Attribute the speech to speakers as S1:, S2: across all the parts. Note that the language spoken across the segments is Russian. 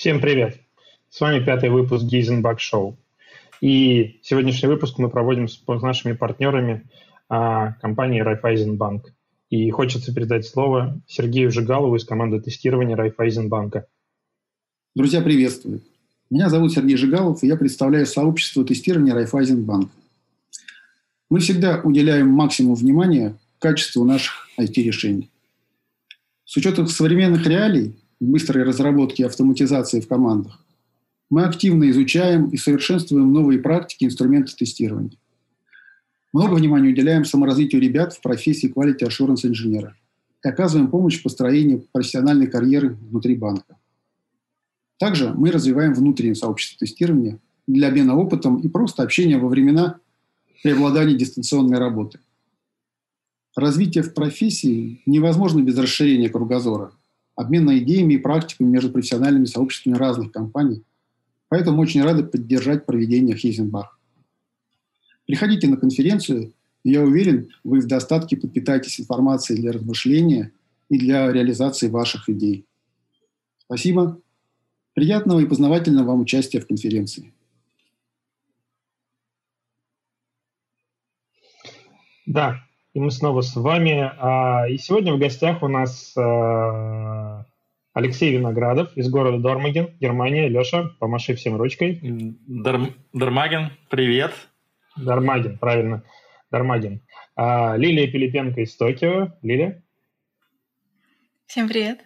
S1: Всем привет! С вами пятый выпуск Гейзенбак Шоу. И сегодняшний выпуск мы проводим с, с нашими партнерами а, компании Райфайзенбанк. И хочется передать слово Сергею Жигалову из команды тестирования Райфайзенбанка.
S2: Друзья, приветствую. Меня зовут Сергей Жигалов, и я представляю сообщество тестирования Райфайзенбанк. Мы всегда уделяем максимум внимания качеству наших IT-решений. С учетом современных реалий быстрой разработки и автоматизации в командах, мы активно изучаем и совершенствуем новые практики и инструменты тестирования. Много внимания уделяем саморазвитию ребят в профессии Quality Assurance инженера и оказываем помощь в построении профессиональной карьеры внутри банка. Также мы развиваем внутреннее сообщество тестирования для обмена опытом и просто общения во времена преобладания дистанционной работы. Развитие в профессии невозможно без расширения кругозора – обмена идеями и практиками между профессиональными сообществами разных компаний. Поэтому очень рады поддержать проведение Хейзенбах. Приходите на конференцию, и я уверен, вы в достатке подпитаетесь информацией для размышления и для реализации ваших идей. Спасибо. Приятного и познавательного вам участия в конференции.
S1: Да, и мы снова с вами. А, и сегодня в гостях у нас а, Алексей Виноградов из города Дормаген, Германия. Леша, помаши всем ручкой.
S3: Дор... Дормаген, привет.
S1: Дормаген, правильно. Дормаген. А, Лилия Пилипенко из Токио. Лилия.
S4: Всем привет.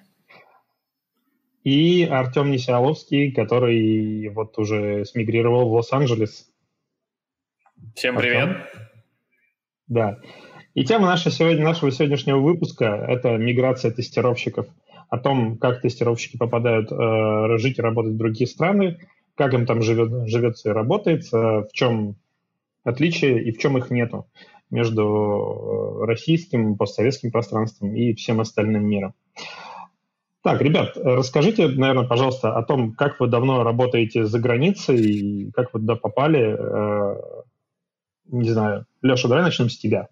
S1: И Артем Несиаловский, который вот уже смигрировал в Лос-Анджелес.
S5: Всем привет. Артем.
S1: Да. И тема нашего, сегодня, нашего сегодняшнего выпуска – это миграция тестировщиков. О том, как тестировщики попадают э, жить и работать в другие страны, как им там живет, живется и работается, в чем отличие и в чем их нету между э, российским, постсоветским пространством и всем остальным миром. Так, ребят, расскажите, наверное, пожалуйста, о том, как вы давно работаете за границей и как вы туда попали. Э, не знаю. Леша, давай начнем с тебя.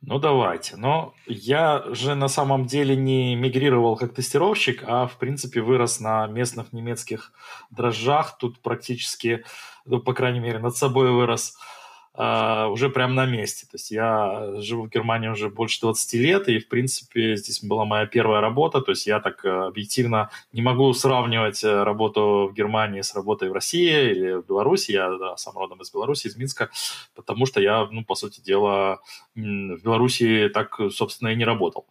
S3: Ну, давайте. Но я же на самом деле не мигрировал как тестировщик, а, в принципе, вырос на местных немецких дрожжах. Тут практически, ну, по крайней мере, над собой вырос. Uh, уже прямо на месте. То есть я живу в Германии уже больше 20 лет, и, в принципе, здесь была моя первая работа. То есть я так э, объективно не могу сравнивать э, работу в Германии с работой в России или в Беларуси. Я да, сам родом из Беларуси, из Минска, потому что я, ну, по сути дела, в Беларуси так, собственно, и не работал.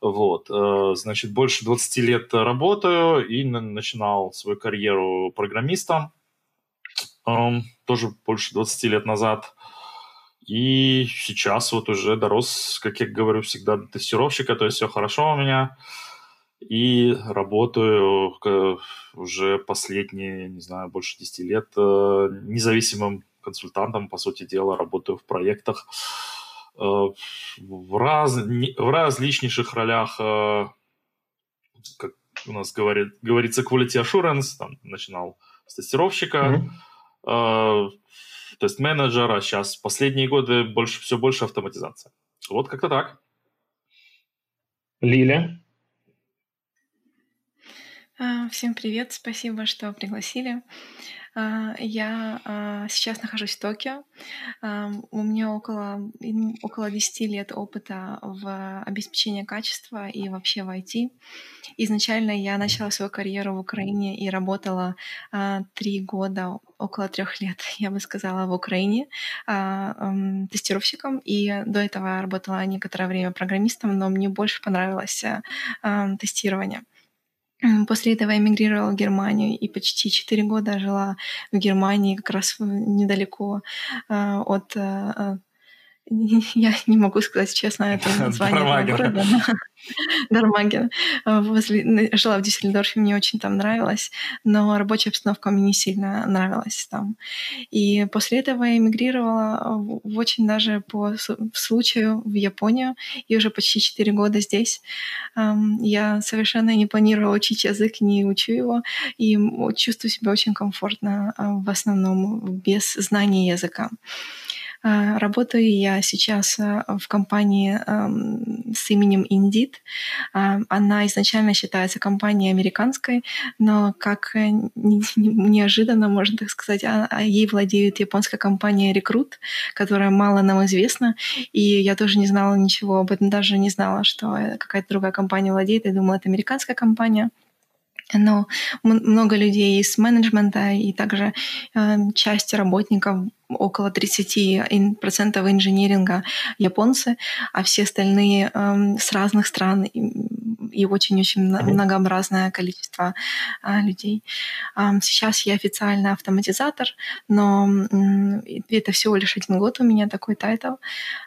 S3: Вот, э, значит, больше 20 лет работаю и начинал свою карьеру программистом тоже больше 20 лет назад. И сейчас вот уже дорос, как я говорю всегда, до тестировщика, то есть все хорошо у меня. И работаю уже последние, не знаю, больше 10 лет э, независимым консультантом, по сути дела, работаю в проектах э, в, раз, в различнейших ролях, э, как у нас говорит, говорится, quality assurance, там, начинал с тестировщика, mm-hmm Э, то есть менеджера, сейчас последние годы больше, все больше автоматизация. Вот как-то так.
S1: Лиля?
S4: А, всем привет, спасибо, что пригласили. А, я а, сейчас нахожусь в Токио. У меня около, около 10 лет опыта в обеспечении качества и вообще в IT. Изначально я начала свою карьеру в Украине и работала три года, около трех лет, я бы сказала, в Украине тестировщиком. И до этого я работала некоторое время программистом, но мне больше понравилось тестирование. После этого эмигрировала в Германию и почти четыре года жила в Германии, как раз недалеко э, от э, я не могу сказать честно это название города. Дармаген. Возле, жила в Диссельдорфе, мне очень там нравилось, но рабочая обстановка мне не сильно нравилась там. И после этого я эмигрировала в очень даже по случаю в Японию, и уже почти 4 года здесь. Я совершенно не планировала учить язык, не учу его, и чувствую себя очень комфортно в основном без знания языка. А, работаю я сейчас а, в компании с именем Indeed. А, она изначально считается компанией американской, но как э, неожиданно, можно так сказать, ей владеет японская компания Recruit, которая мало нам известна, и я тоже не знала ничего об этом, даже не знала, что какая-то другая компания владеет. Я думала, это американская компания но много людей из менеджмента и также э, часть работников около 30% engineering'а японцы, а все остальные э, с разных стран и очень-очень многообразное количество э, людей. Сейчас я официально автоматизатор, но это всего лишь один год у меня такой title.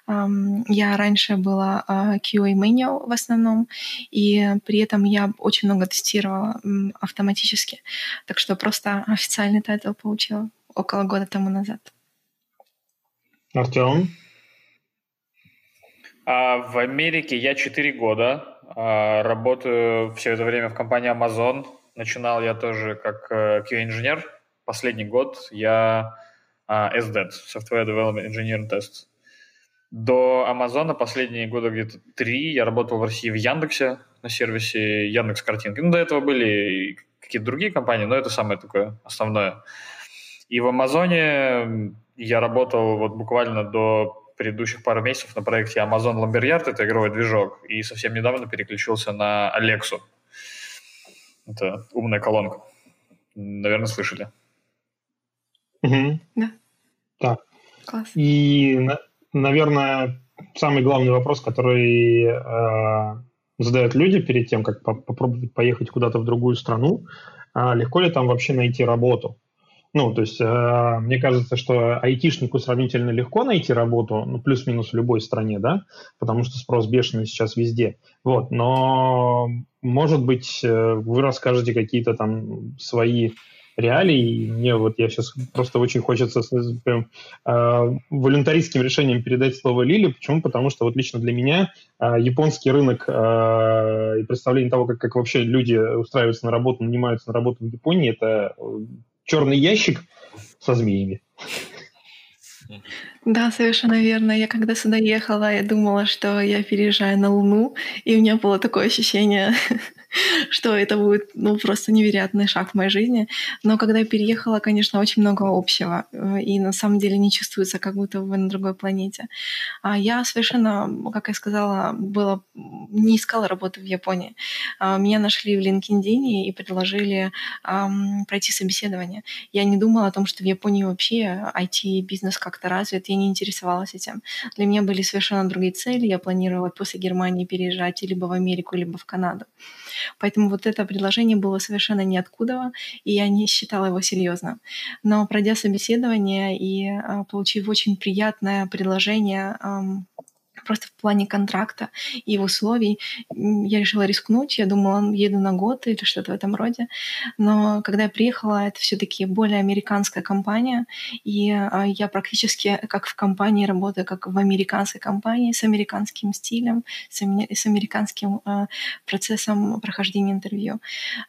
S4: Я раньше была э, QA manual в основном, и при этом я очень много тестировала автоматически. Так что просто официальный title получила около года тому назад.
S1: Артем?
S5: А, в Америке я 4 года. А, работаю все это время в компании Amazon. Начинал я тоже как QA -инженер. Э, Последний год я а, SDET, Software Development Engineer in Test. До Амазона последние года где-то три я работал в России в Яндексе на сервисе Яндекс Картинки. Ну, до этого были какие-то другие компании, но это самое такое основное. И в Амазоне я работал вот буквально до предыдущих пару месяцев на проекте Amazon Lumberyard, это игровой движок, и совсем недавно переключился на Alexa. Это умная колонка. Наверное, слышали.
S4: Угу. Да.
S1: Так. Класс. И, наверное, самый главный вопрос, который э, задают люди перед тем, как по попробовать поехать куда-то в другую страну, э, легко ли там вообще найти работу? Ну, то есть, э, мне кажется, что айтишнику сравнительно легко найти работу, ну, плюс-минус в любой стране, да, потому что спрос бешеный сейчас везде. Вот, но, может быть, э, вы расскажете какие-то там свои реалии. Мне вот я сейчас просто очень хочется прям, э, волюнтаристским решением передать слово Лили. Почему? Потому что вот лично для меня э, японский рынок э, и представление того, как, как вообще люди устраиваются на работу, нанимаются на работу в Японии, это черный ящик со змеями.
S4: Да, совершенно верно. Я когда сюда ехала, я думала, что я переезжаю на Луну, и у меня было такое ощущение, что это будет ну, просто невероятный шаг в моей жизни. Но когда я переехала, конечно, очень много общего. Э, и на самом деле не чувствуется, как будто вы на другой планете. А я совершенно, как я сказала, была, не искала работы в Японии. А меня нашли в LinkedIn и предложили um, пройти собеседование. Я не думала о том, что в Японии вообще IT-бизнес как-то развит. Я не интересовалась этим. Для меня были совершенно другие цели. Я планировала после Германии переезжать либо в Америку, либо в Канаду. Поэтому вот это предложение было совершенно ниоткуда, и я не считала его серьезно. Но пройдя собеседование и а, получив очень приятное предложение просто в плане контракта и условий. Я решила рискнуть. Я думала, еду на год или что-то в этом роде. Но когда я приехала, это все-таки более американская компания, и а, я практически как в компании работаю, как в американской компании, с американским стилем, с, с американским а, процессом прохождения интервью.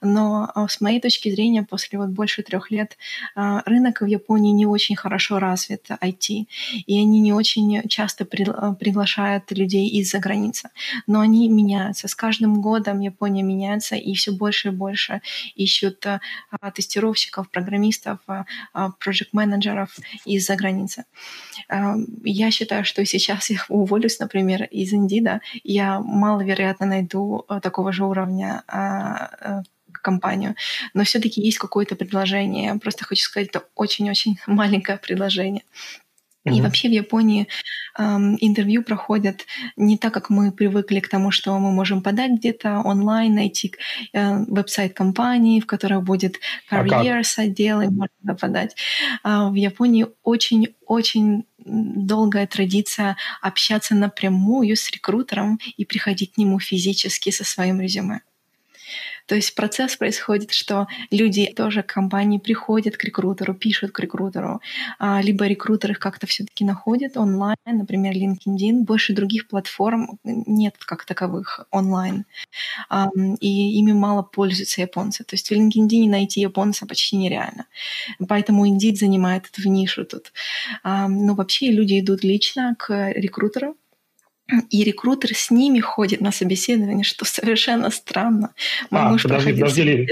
S4: Но а, с моей точки зрения, после вот больше трех лет рынок в Японии не очень хорошо развит IT, и они не очень часто приглашают приглашают людей из-за границы. Но они меняются. С каждым годом Япония меняется, и все больше и больше ищут а, тестировщиков, программистов, проект-менеджеров из-за границы. А, я считаю, что сейчас я уволюсь, например, из Индида, я маловероятно найду такого же уровня компанию. Но все-таки есть какое-то предложение. Я просто хочу сказать, это очень-очень маленькое предложение. И вообще в Японии эм, интервью проходят не так, как мы привыкли к тому, что мы можем подать где-то онлайн, найти э, веб-сайт компании, в которой будет careers а отдел, и можно подать. Э, в Японии очень-очень долгая традиция общаться напрямую с рекрутером и приходить к нему физически со своим резюме. То есть процесс происходит, что люди тоже к компании приходят к рекрутеру, пишут к рекрутеру, а, либо рекрутер их как-то все-таки находит онлайн, например, LinkedIn. Больше других платформ нет как таковых онлайн. И ими мало пользуются японцы. То есть в LinkedIn найти японца почти нереально. Поэтому Indeed занимает эту нишу тут. Но вообще люди идут лично к рекрутеру, и рекрутер с ними ходит на собеседование, что совершенно странно.
S1: Мой а, муж подожди, подожди,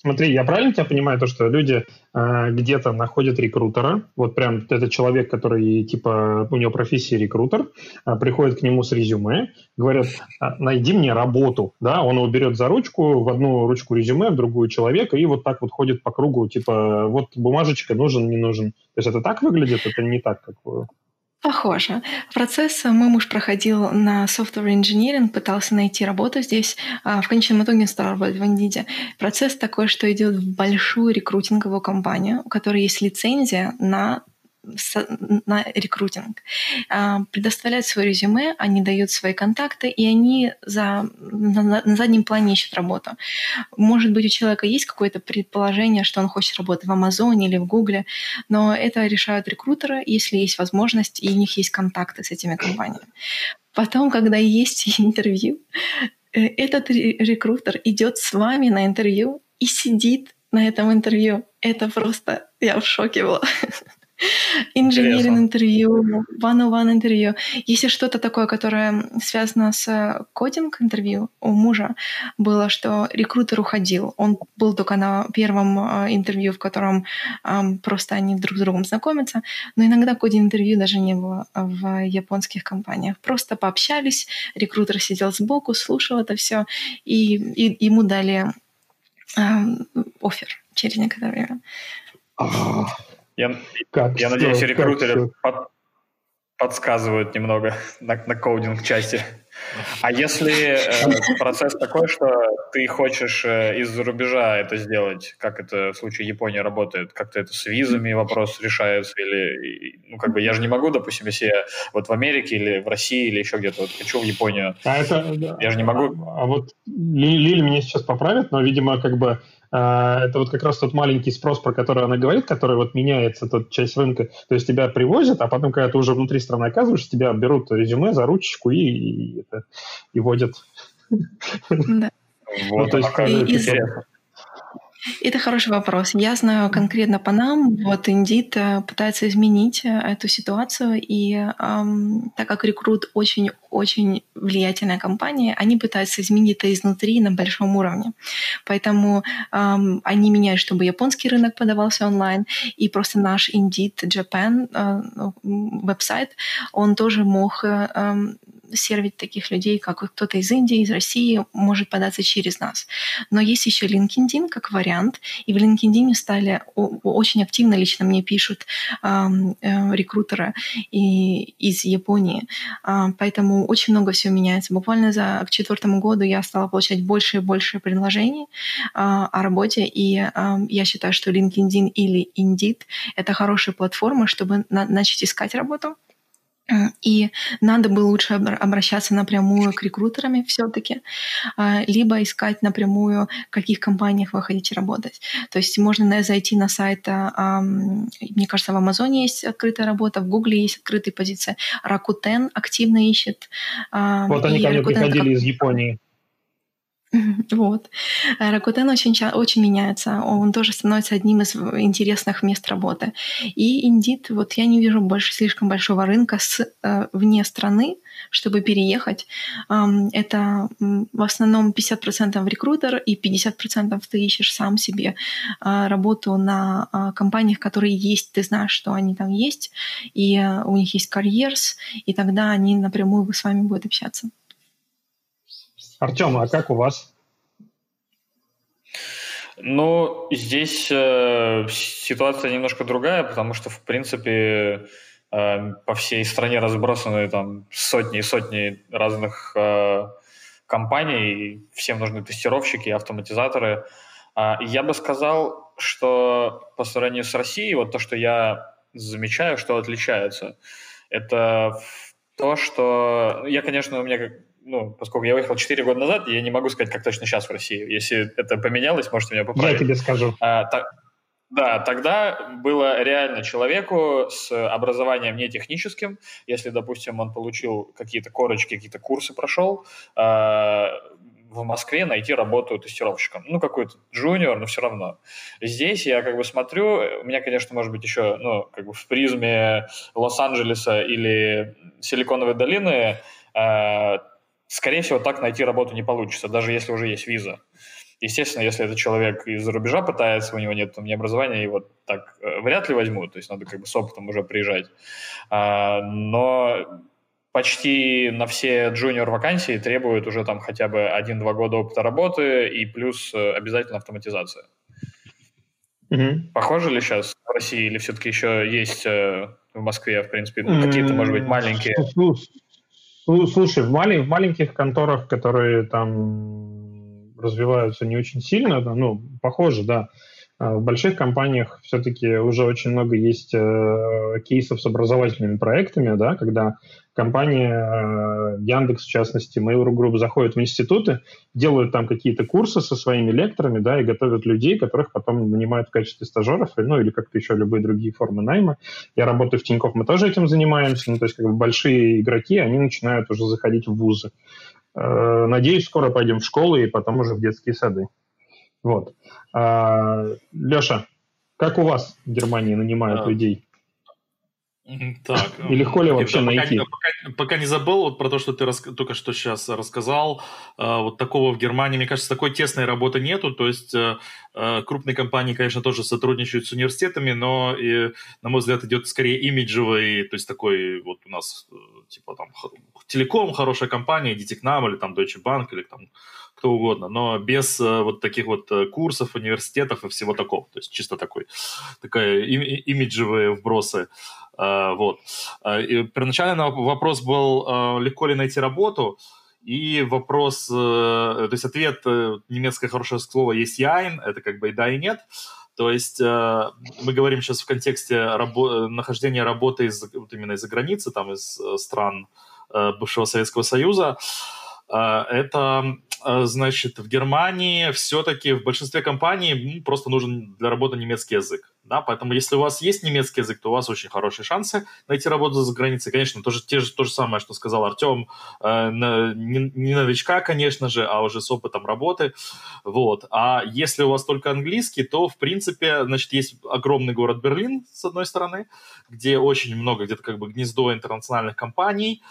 S1: Смотри, я правильно тебя понимаю, то, что люди э, где-то находят рекрутера, вот прям это человек, который, типа, у него профессия рекрутер, э, приходит к нему с резюме, говорят, «А, найди мне работу, да, он его берет за ручку, в одну ручку резюме, в другую человека, и вот так вот ходит по кругу, типа, вот бумажечка нужен, не нужен. То есть это так выглядит, это не так, как...
S4: Похоже. Процесс э, мой муж проходил на software engineering, пытался найти работу здесь. А в конечном итоге стал работать в Indeed. Процесс такой, что идет в большую рекрутинговую компанию, у которой есть лицензия на на рекрутинг. А, предоставляют свое резюме, они дают свои контакты, и они за, на, на заднем плане ищут работу. Может быть, у человека есть какое-то предположение, что он хочет работать в Амазоне или в Гугле, но это решают рекрутеры, если есть возможность, и у них есть контакты с этими компаниями. Потом, когда есть интервью, э, этот рекрутер идет с вами на интервью и сидит на этом интервью. Это просто... Я в шоке была. Инженеринг интервью, one-on-one интервью. Если что-то такое, которое связано с кодинг интервью, у мужа было, что рекрутер уходил. Он был только на первом э, интервью, в котором просто они друг с другом знакомятся. Но иногда кодинг интервью даже не было в японских компаниях. Просто пообщались, рекрутер сидел сбоку, слушал это все, и, и ему дали офер через некоторое время.
S5: Я, как, я надеюсь, рекрутеры под, подсказывают немного на, на коудинг части. А если э, процесс такой, что ты хочешь э, из-за рубежа это сделать, как это в случае Японии работает, как-то это с визами вопрос решается, или, ну, как бы, я же не могу, допустим, если я вот в Америке или в России или еще где-то вот хочу в Японию, а это, я же не могу.
S1: А, а вот Лили меня сейчас поправит, но, видимо, как бы это вот как раз тот маленький спрос, про который она говорит, который вот меняется, тот часть рынка. То есть тебя привозят, а потом, когда ты уже внутри страны оказываешься, тебя берут резюме за ручечку и, и, это, и водят.
S4: Да. Вот, ну, то есть, и, интересно. Это хороший вопрос. Я знаю конкретно по нам, вот Индит э, пытается изменить э, эту ситуацию, и эм, так как Рекрут очень-очень влиятельная компания, они пытаются изменить это изнутри на большом уровне. Поэтому эм, они меняют, чтобы японский рынок подавался онлайн, и просто наш Indeed Japan э, веб-сайт, он тоже мог э, сервить таких людей, как кто-то из Индии, из России, может податься через нас. Но есть еще LinkedIn как вариант, и в LinkedIn стали очень активно лично мне пишут э, рекрутеры и, из Японии. Э, поэтому очень много всего меняется. Буквально за к четвертому году я стала получать больше и больше предложений э, о работе, и я считаю, что LinkedIn или Indeed — это хорошая платформа, чтобы на начать искать работу, и надо бы лучше обращаться напрямую к рекрутерам все-таки, а, либо искать напрямую, в каких компаниях вы хотите работать. То есть можно зайти на сайт, а, мне кажется, в Амазоне есть открытая работа, в Гугле есть открытые позиции, Rakuten активно ищет.
S1: Вот они ко мне приходили из Японии.
S4: Вот. Rakuten очень, очень меняется. Он тоже становится одним из интересных мест работы. И Indeed, вот я не вижу больше слишком большого рынка с, э, вне страны, чтобы переехать. Это в основном 50% рекрутер и 50% ты ищешь сам себе э, работу на э, компаниях, которые есть, ты знаешь, что они там есть, и э, у них есть карьерс, и тогда они напрямую с вами будут общаться.
S1: Артем, а как у вас?
S5: Ну, здесь э, ситуация немножко другая, потому что, в принципе, э, по всей стране разбросаны там сотни и сотни разных э, компаний, всем нужны тестировщики, автоматизаторы. Э, я бы сказал, что по сравнению с Россией, вот то, что я замечаю, что отличается, это то, что я, конечно, у меня ну, поскольку я уехал 4 года назад, я не могу сказать, как точно сейчас в России. Если это поменялось, можете меня поправить.
S1: Я тебе скажу.
S5: А, так, да, тогда было реально человеку с образованием не техническим, если, допустим, он получил какие-то корочки, какие-то курсы прошел, э, в Москве найти работу тестировщиком. Ну, какой-то джуниор, но все равно. Здесь я как бы смотрю, у меня, конечно, может быть еще, ну, как бы в призме Лос-Анджелеса или Силиконовой долины, э, скорее всего, так найти работу не получится, даже если уже есть виза. Естественно, если это человек из-за рубежа пытается, у него нет там, ни образования, его так э, вряд ли возьмут, то есть надо как бы с опытом уже приезжать. А, но почти на все джуниор вакансии требуют уже там хотя бы один-два года опыта работы и плюс э, обязательно автоматизация. Угу. Похоже ли сейчас в России или все-таки еще есть э, в Москве, в принципе, ну, какие-то, может быть, маленькие?
S1: Слушай, в, малень, в маленьких конторах, которые там развиваются не очень сильно, ну, похоже, да. А в больших компаниях все-таки уже очень много есть э, кейсов с образовательными проектами, да, когда компания э, Яндекс, в частности, Mail.ru Group заходят в институты, делают там какие-то курсы со своими лекторами, да, и готовят людей, которых потом нанимают в качестве стажеров, ну, или как-то еще любые другие формы найма. Я работаю в Тинькофф, мы тоже этим занимаемся, ну, то есть как бы большие игроки, они начинают уже заходить в вузы. Э, надеюсь, скоро пойдем в школы и потом уже в детские сады. Вот. А, Леша, как у вас в Германии нанимают а, людей?
S3: Так.
S1: И легко ли вообще
S3: пока,
S1: найти?
S3: Пока, пока не забыл, вот про то, что ты рас, только что сейчас рассказал, э, вот такого в Германии, мне кажется, такой тесной работы нету, то есть э, э, крупные компании, конечно, тоже сотрудничают с университетами, но, и, на мой взгляд, идет скорее имиджевый, то есть такой вот у нас, э, типа там, телеком, хорошая компания, идите к нам, или там Deutsche Bank, или там кто угодно, но без э, вот таких вот э, курсов, университетов и всего такого. То есть чисто такой, такая имиджевые вбросы. Э, вот. И первоначально вопрос был, легко ли найти работу, и вопрос, то есть ответ, немецкое хорошее слово есть «яйн», это как бы и да, и нет. То есть мы говорим сейчас в контексте рабо- нахождения работы из, вот именно из-за границы, там из стран бывшего Советского Союза. Это а, значит, в Германии все-таки в большинстве компаний просто нужен для работы немецкий язык. Да? Поэтому если у вас есть немецкий язык, то у вас очень хорошие шансы найти работу за границей. Конечно, тоже, те же, то же самое, что сказал Артем, э, не, не новичка, конечно же, а уже с опытом работы. Вот. А если у вас только английский, то, в принципе, значит, есть огромный город Берлин, с одной стороны, где очень много, где-то как бы гнездо интернациональных компаний,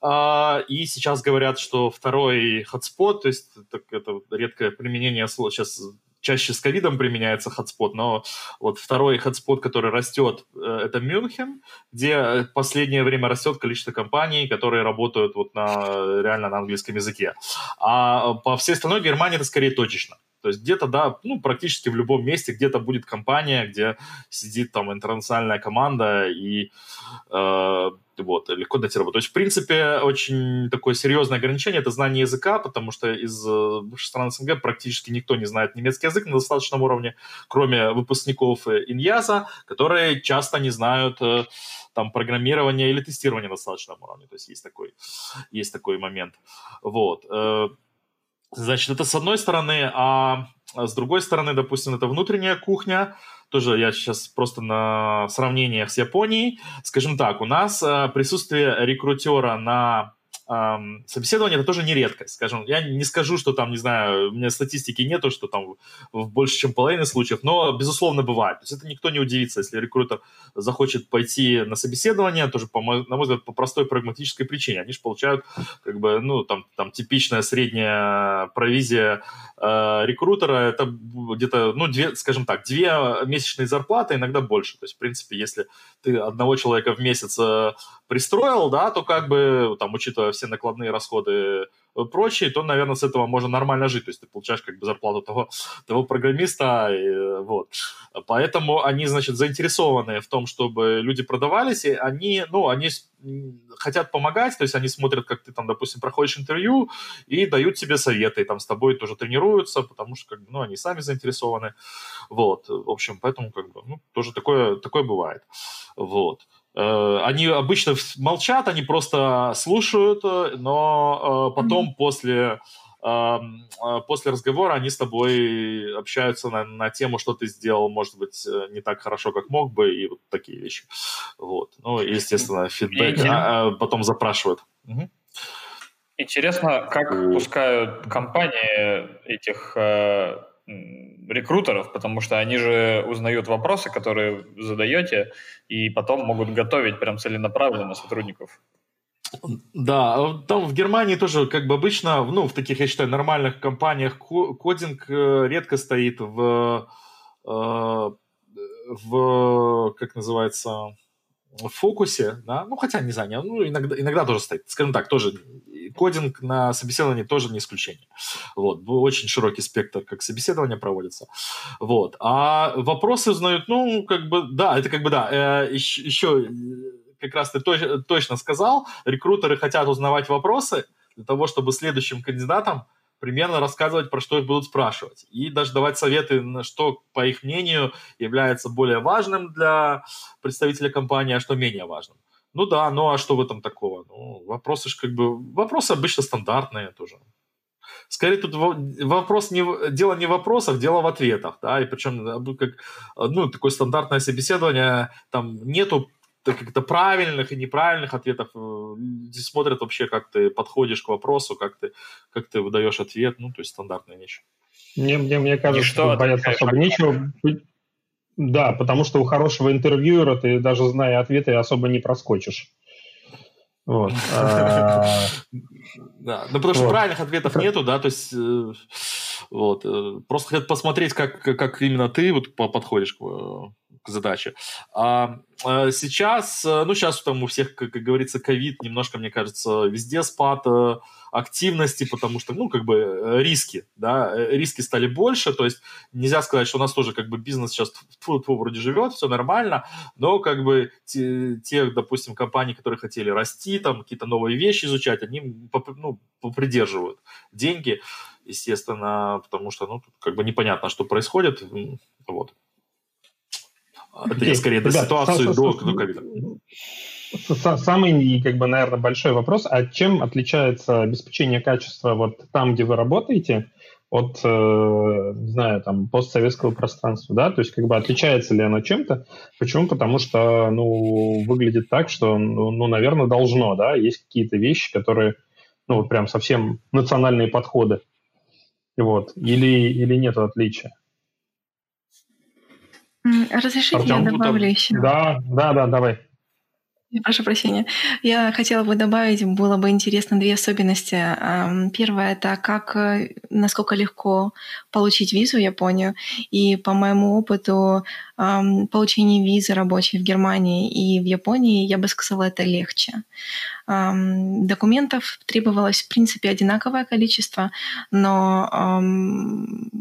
S3: а, и сейчас говорят, что второй хотспот, то есть это, это редкое применение слова, сейчас чаще с ковидом применяется хотспот, но вот второй хотспот, который растет, э, это Мюнхен, где в последнее время растет количество компаний, которые работают вот на, реально на английском языке. А по всей остальной Германии это скорее точечно. То есть где-то, да, ну, практически в любом месте где-то будет компания, где сидит там интернациональная команда и э, вот, легко найти работу. То есть, в принципе, очень такое серьезное ограничение – это знание языка, потому что из э, бывших стран СНГ практически никто не знает немецкий язык на достаточном уровне, кроме выпускников э, Иньяза, которые часто не знают э, там программирования или тестирования на достаточном уровне. То есть есть такой, есть такой момент. Вот. Значит, это с одной стороны, а с другой стороны, допустим, это внутренняя кухня, тоже я сейчас просто на сравнениях с Японией. Скажем так, у нас э, присутствие рекрутера на эм, собеседование это тоже не редкость, скажем. Я не скажу, что там, не знаю, у меня статистики нету, что там в больше, чем половине случаев, но, безусловно, бывает. То есть это никто не удивится, если рекрутер захочет пойти на собеседование, тоже, по, на мой взгляд, по простой прагматической причине. Они же получают, как бы, ну, там, там типичная средняя провизия э, рекрутера, это где-то, ну, две, скажем так, две месячные зарплаты, иногда больше. То есть, в принципе, если ты одного человека в месяц э, пристроил, да, то как бы, там, учитывая все накладные расходы прочие, то, наверное, с этого можно нормально жить. То есть ты получаешь как бы зарплату того, того программиста. И, вот. Поэтому они, значит, заинтересованы в том, чтобы люди продавались, и они, ну, они хотят помогать, то есть они смотрят, как ты там, допустим, проходишь интервью и дают тебе советы, и там с тобой тоже тренируются, потому что, как бы, ну, они сами заинтересованы. Вот, в общем, поэтому, как бы, ну, тоже такое, такое бывает. Вот. Э, они обычно молчат, они просто слушают, но потом mm-hmm. после после разговора они с тобой общаются на, на тему, что ты сделал, может быть, не так хорошо, как мог бы, и вот такие вещи. Вот. Ну, естественно, фидбэк, а, а потом запрашивают. Угу.
S5: Интересно, как пускают компании этих э, рекрутеров, потому что они же узнают вопросы, которые задаете, и потом могут готовить прям целенаправленно сотрудников.
S3: Да, там в Германии тоже, как бы обычно, ну, в таких, я считаю, нормальных компаниях кодинг э, редко стоит в, э, в как называется, в фокусе, да, ну, хотя, не знаю, ну, иногда, иногда тоже стоит, скажем так, тоже кодинг на собеседовании тоже не исключение. Вот, очень широкий спектр, как собеседование проводится. Вот, а вопросы узнают, ну, как бы, да, это как бы, да, э, еще, еще как раз ты точ, точно сказал, рекрутеры хотят узнавать вопросы для того, чтобы следующим кандидатам примерно рассказывать, про что их будут спрашивать. И даже давать советы, на что, по их мнению, является более важным для представителя компании, а что менее важным. Ну да, ну а что в этом такого? Ну, вопросы же как бы... Вопросы обычно стандартные тоже. Скорее тут вопрос не, дело не в вопросах, дело в ответах, да, и причем э, как, ну, такое стандартное собеседование, там нету как-то правильных и неправильных ответов. Э, здесь смотрят вообще, как ты подходишь к вопросу, как ты, как ты выдаешь ответ, ну, то есть стандартные вещи.
S1: Мне, мне, мне кажется, что бояться особо нечего. Да, потому что у хорошего интервьюера ты даже зная ответы особо не проскочишь.
S3: Вот. А, да, ну потому что правильных ответов нету, да, то есть э, вот э, просто хотят посмотреть, как как именно ты вот подходишь к задачи. А, сейчас, э, ну, сейчас там у всех, как, говорится, ковид, немножко, мне кажется, везде спад э, активности, потому что, ну, как бы э, риски, да, риски стали больше, то есть нельзя сказать, что у нас тоже как бы бизнес сейчас фу -фу, вроде живет, все нормально, но как бы те, те, допустим, компании, которые хотели расти, там, какие-то новые вещи изучать, они, ну, попридерживают деньги, естественно, потому что, ну, как бы непонятно, что происходит, вот. Это я скорее до ситуации до, до ковида.
S1: Самый, как бы, наверное, большой вопрос, а чем отличается обеспечение качества вот там, где вы работаете, от, э, не знаю, там, постсоветского пространства, да, то есть как бы отличается ли оно чем-то? Почему? Потому что, ну, выглядит так, что, ну, ну наверное, должно, да, есть какие-то вещи, которые, ну, вот прям совсем национальные подходы, вот, или, или нет отличия?
S4: Разрешите, Артем, я добавлю там... еще?
S1: Да, да, да, давай.
S4: Прошу прощения. Я хотела бы добавить, было бы интересно две особенности. Первое это как, э, насколько легко получить визу в Японию. И по моему опыту получение визы рабочей в Германии и в Японии, я бы сказала, это легче. Документов требовалось, в принципе, одинаковое количество, но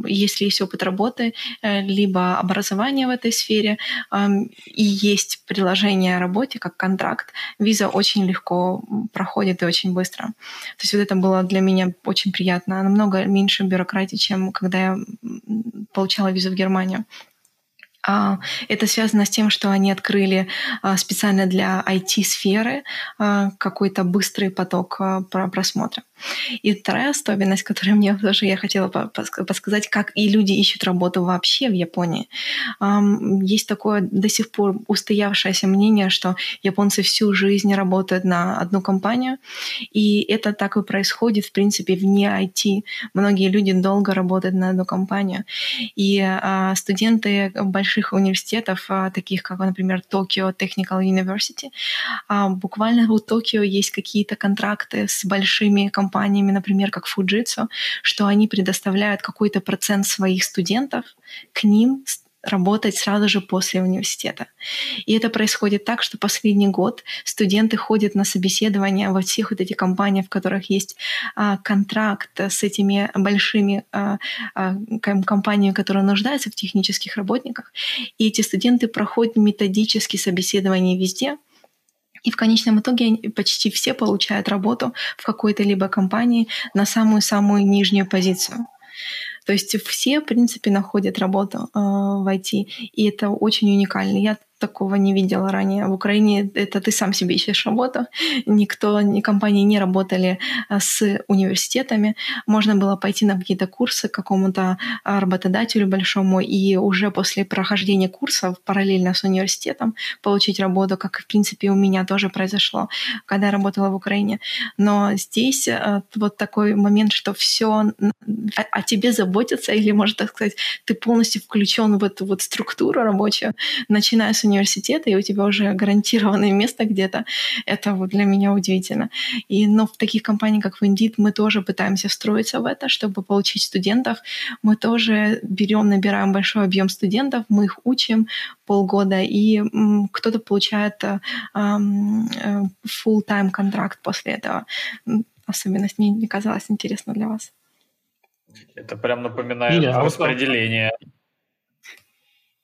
S4: если есть опыт работы, э, либо образование в этой сфере, и есть приложение о работе, как контракт, виза очень легко проходит и очень быстро. То есть вот это было для меня очень приятно. Намного меньше бюрократии, чем когда я получала визу в Германию. А, это связано с тем, что они открыли а, специально для IT-сферы а, какой-то быстрый поток просмотра. И вторая особенность, которую мне тоже я хотела подсказать, как и люди ищут работу вообще в Японии. Есть такое до сих пор устоявшееся мнение, что японцы всю жизнь работают на одну компанию, и это так и происходит, в принципе, вне IT. Многие люди долго работают на одну компанию. И студенты больших университетов, таких как, например, Tokyo Technical University, буквально у Токио есть какие-то контракты с большими компаниями, например, как Fujitsu, что они предоставляют какой-то процент своих студентов к ним работать сразу же после университета. И это происходит так, что последний год студенты ходят на собеседования во всех вот этих компаниях, в которых есть а, контракт с этими большими а, а, компаниями, которые нуждаются в технических работниках. И эти студенты проходят методические собеседования везде, и в конечном итоге почти все получают работу в какой-то либо компании на самую-самую нижнюю позицию. То есть все, в принципе, находят работу э, в IT, и это очень уникально. Я такого не видела ранее. В Украине это ты сам себе ищешь работу. Никто, ни компании не работали а, с университетами. Можно было пойти на какие-то курсы к какому-то а, работодателю большому и уже после прохождения курсов параллельно с университетом получить работу, как, в принципе, у меня тоже произошло, когда я работала в Украине. Но здесь а, вот такой момент, что все о тебе заботятся, или, можно так сказать, ты полностью включен в эту вот структуру рабочую, начиная с университета, и у тебя уже гарантированное место где-то. Это вот для меня удивительно. И, но в таких компаниях, как в Indeed, мы тоже пытаемся встроиться в это, чтобы получить студентов. Мы тоже берем, набираем большой объем студентов, мы их учим полгода, и кто-то получает э, э, full-time контракт после этого. Особенность мне не казалась интересна для вас.
S5: Это прям напоминает Или, а распределение. Вот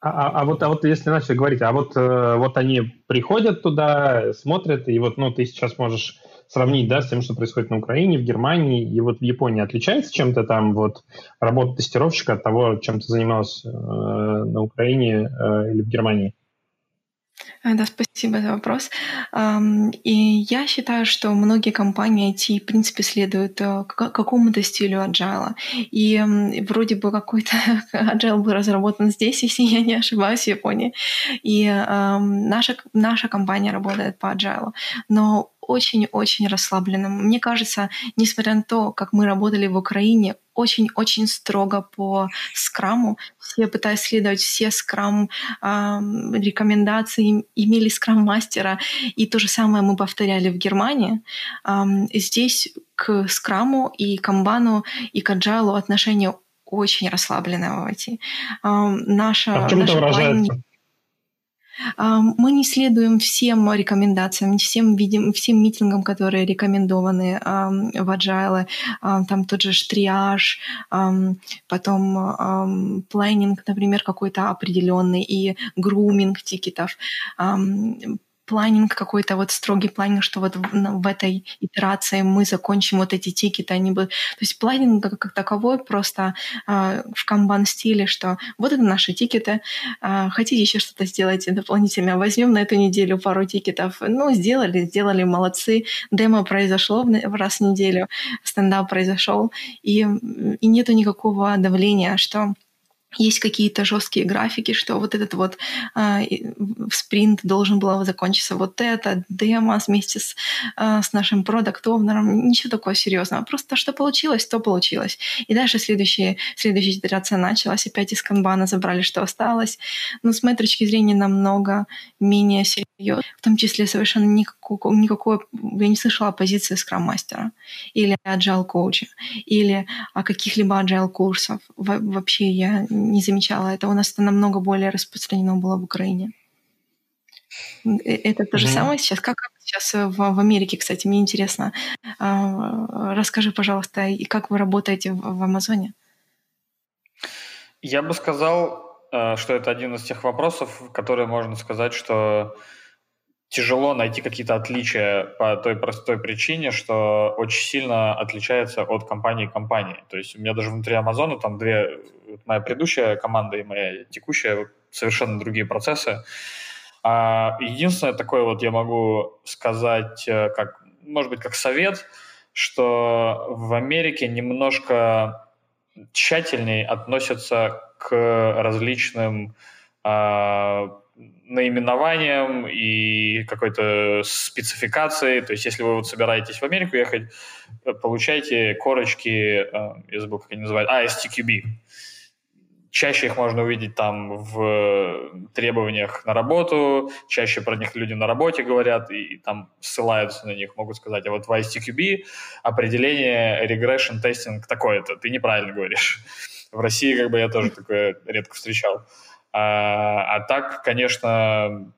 S1: а, а, а, вот, а вот если начали говорить, а вот, э, вот они приходят туда, смотрят, и вот ну, ты сейчас можешь сравнить да, с тем, что происходит на Украине, в Германии, и вот в Японии отличается чем-то там вот работа тестировщика от того, чем ты занимался э, на Украине э, или в Германии?
S4: Э, да, спасибо за вопрос. И я считаю, что многие компании IT, в принципе, следуют э, какому-то стилю agile. И вроде бы какой-то agile был разработан здесь, если я не ошибаюсь, в Японии. И наша, наша компания работает по agile. Но очень-очень расслабленным. Мне кажется, несмотря на то, как мы работали в Украине, очень-очень строго по скраму. Все пытаясь следовать все скрам э, рекомендации, имели скрам-мастера. И то же самое мы повторяли в Германии. Э, здесь к скраму и камбану и к аджалу отношение очень расслабленное в IT. Э, наша,
S1: а в чем это выражается? План...
S4: Мы не следуем всем рекомендациям, всем, видим, всем митингам, которые рекомендованы в Agile. Там тот же триаж, потом планинг, например, какой-то определенный, и груминг тикетов планинг какой-то, вот строгий планинг, что вот в, в этой итерации мы закончим вот эти тикеты, они бы... То есть планинг как, таковой просто э, в камбан-стиле, что вот это наши тикеты, э, хотите еще что-то сделать дополнительно, возьмем на эту неделю пару тикетов. Ну, сделали, сделали, молодцы. Демо произошло в раз в неделю, стендап произошел, и, и нету никакого давления, что есть какие-то жесткие графики, что вот этот вот э, спринт должен был закончиться вот это, демо вместе с, э, с нашим продукт овнером ничего такого серьезного. Просто что получилось, то получилось. И дальше следующая, следующая итерация началась, опять из канбана забрали, что осталось. Но с моей точки зрения намного менее серьезно, в том числе совершенно никакого, никакой, я не слышала позиции скрам-мастера или agile коуча или о каких-либо agile курсов. Вообще я не замечала это. У нас это намного более распространено было в Украине. Э, это то же mm-hmm. самое сейчас. Как сейчас в, в Америке, кстати, мне интересно. А, расскажи, пожалуйста, и как вы работаете в, в Амазоне?
S5: Я бы сказал, э, что это один из тех вопросов, которые можно сказать, что тяжело найти какие-то отличия по той простой причине, что очень сильно отличается от компании к компании. То есть у меня даже внутри Амазона там две, моя предыдущая команда и моя текущая совершенно другие процессы. А единственное такое вот я могу сказать, э, как, может быть, как совет, что в Америке немножко тщательнее относятся к различным а, наименованием и какой-то спецификацией. То есть, если вы вот собираетесь в Америку ехать, получайте корочки, э, я забыл, как они называют, а, STQB. Чаще их можно увидеть там в требованиях на работу, чаще про них люди на работе говорят и, там ссылаются на них, могут сказать, а вот в ISTQB определение regression testing такое-то, ты неправильно говоришь. В России как бы я тоже такое редко встречал. А, а так, конечно,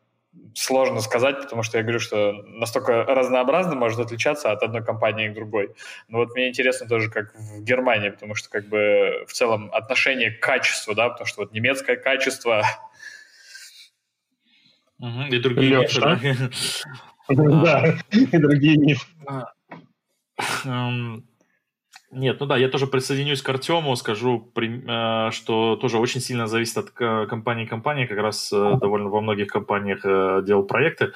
S5: сложно сказать, потому что я говорю, что настолько разнообразно может отличаться от одной компании к другой. Но вот мне интересно тоже, как в Германии, потому что как бы в целом отношение к качеству, да, потому что вот немецкое качество...
S3: И другие
S1: ниши, да? Да, и другие ниши.
S3: Нет, ну да, я тоже присоединюсь к Артему, скажу, э, что тоже очень сильно зависит от компании компании, как раз э, довольно во многих компаниях э, делал проекты.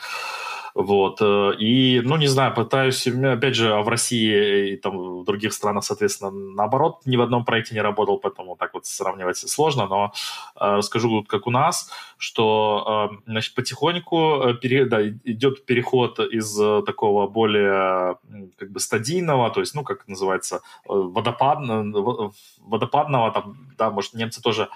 S3: Вот. Э, и, ну, не знаю, пытаюсь, опять же, а в России и там в других странах, соответственно, наоборот, ни в одном проекте не работал, поэтому так вот сравнивать сложно, но э, расскажу, как у нас, что, э, значит, потихоньку пере, да, идет переход из такого более как бы стадийного, то есть, ну, как называется, водопад, водопадного, там, да, может, немцы тоже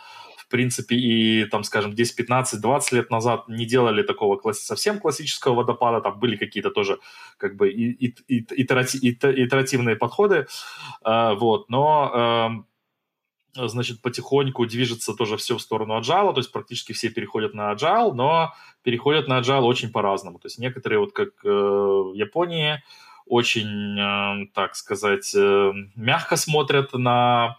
S3: принципе, и там, скажем, 10, 15, 20 лет назад не делали такого класс... совсем классического водопада, там были какие-то тоже как бы и, и, и, итеративные подходы, э, вот, но э, значит, потихоньку движется тоже все в сторону agile, то есть практически все переходят на agile, но переходят на agile очень по-разному. То есть некоторые, вот как э, в Японии, очень, э, так сказать, э, мягко смотрят на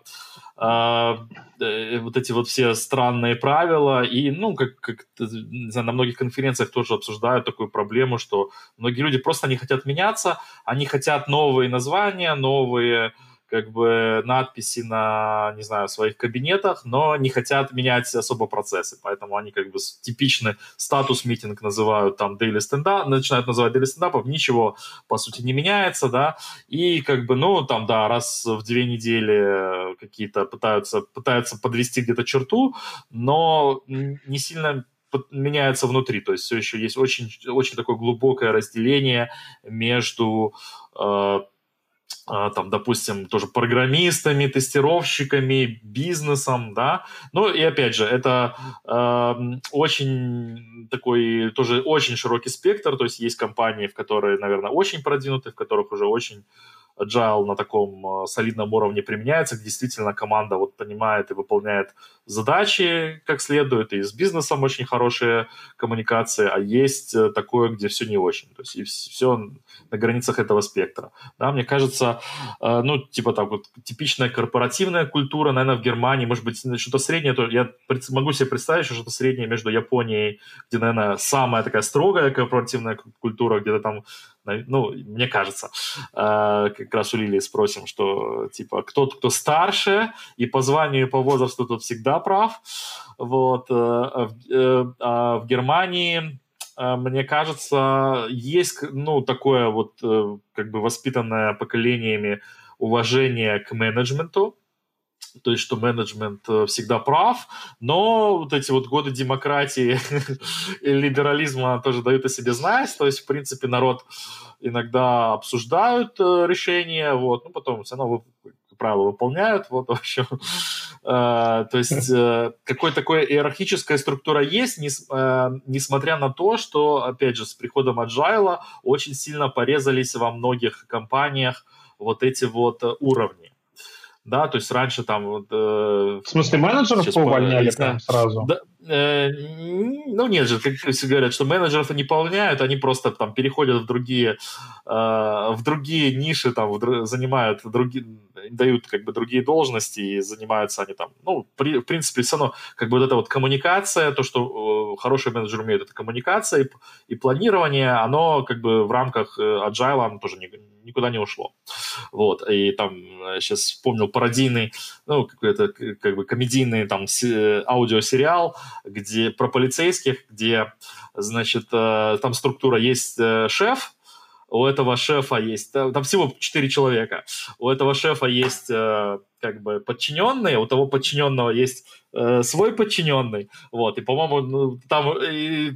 S3: вот эти вот все странные правила. И, ну, как, как знаю, на многих конференциях тоже обсуждают такую проблему, что многие люди просто не хотят меняться, они хотят новые названия, новые как бы надписи на, не знаю, своих кабинетах, но не хотят менять особо процессы, поэтому они как бы типичный статус-митинг называют там daily stand начинают называть daily стендапов, ничего по сути не меняется, да, и как бы, ну, там, да, раз в две недели какие-то пытаются, пытаются подвести где-то черту, но не сильно меняется внутри, то есть все еще есть очень, очень такое глубокое разделение между э, там, допустим, тоже программистами, тестировщиками, бизнесом, да. Ну и опять же, это э, очень такой, тоже очень широкий спектр, то есть есть компании, в которые, наверное, очень продвинуты, в которых уже очень agile на таком э, солидном уровне применяется, где действительно команда вот понимает и выполняет задачи как следует, и с бизнесом очень хорошие коммуникации, а есть э, такое, где все не очень, то есть и все на границах этого спектра. Да, мне кажется, э, ну, типа так вот, типичная корпоративная культура, наверное, в Германии, может быть, что-то среднее, то я могу себе представить, что что-то среднее между Японией, где, наверное, самая такая строгая корпоративная культура, где-то там ну, мне кажется, э, как раз у Лилии спросим, что, типа, кто-то, кто старше, и по званию, и по возрасту тут всегда прав, вот, э, а, э, а в Германии мне кажется, есть, ну, такое вот, как бы воспитанное поколениями уважение к менеджменту, то есть что менеджмент э, всегда прав, но вот эти вот годы демократии и либерализма тоже дают о себе знать, то есть, в принципе, народ иногда обсуждают э, решения, вот, ну, потом все равно как правило, выполняют, вот, в общем, э, то есть какой такой иерархическая структура есть, несмотря на то, что, опять же, с приходом Agile очень сильно порезались во многих компаниях вот эти вот уровни да, то есть раньше там... Вот,
S1: э, в смысле менеджеров увольняли прям сразу?
S3: Да, ну нет же, как все говорят, что менеджеров не полняют, они просто там переходят в другие, э, в другие ниши, там занимают другие, дают как бы другие должности и занимаются они там, ну, при, в принципе, все равно как бы вот эта вот коммуникация, то, что э, хороший менеджер умеет, это коммуникация и, и планирование, оно как бы в рамках э, agile оно тоже не, никуда не ушло. Вот, и там сейчас э, вспомнил пародийный, ну, какой-то как бы комедийный там аудиосериал, где про полицейских, где, значит, там структура есть шеф, у этого шефа есть, там всего четыре человека, у этого шефа есть как бы подчиненные, у того подчиненного есть э, свой подчиненный, вот, и, по-моему, ну, там,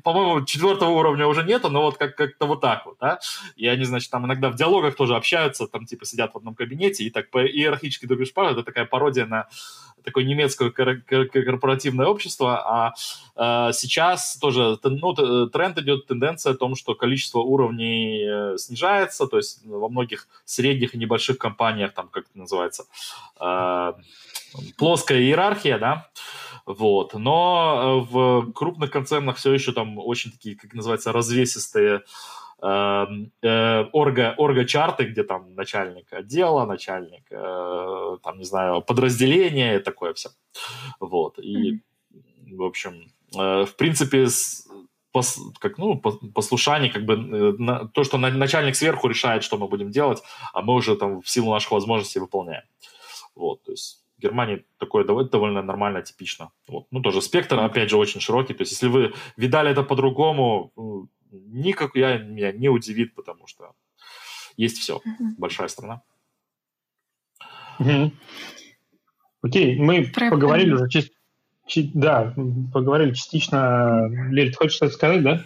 S3: по-моему, четвертого уровня уже нету, но вот как- как-то вот так вот, да, и они, значит, там иногда в диалогах тоже общаются, там, типа, сидят в одном кабинете, и так по иерархически друг друга это такая пародия на такое немецкое корпоративное общество, а э, сейчас тоже ну, тренд идет, тенденция о том, что количество уровней э, снижается, то есть во многих средних и небольших компаниях, там, как это называется, Э, плоская иерархия, да, вот. Но э, в крупных концернах все еще там очень такие, как называется, развесистые э, э, орго, орго-чарты, где там начальник отдела, начальник, э, там, не знаю, подразделения и такое все. Вот. И, в общем, э, в принципе, с, пос, как, ну, послушание, как бы э, на, то, что начальник сверху решает, что мы будем делать, а мы уже там в силу наших возможностей выполняем. Вот, то есть в Германии такое довольно, нормально, типично. Вот. Ну, тоже спектр, опять же, очень широкий. То есть если вы видали это по-другому, никак я, меня не удивит, потому что есть все. Mm-hmm. Большая страна.
S1: Mm-hmm. Окей, мы Про поговорили уже да, поговорили частично. Лиль, ты хочешь что-то сказать, да?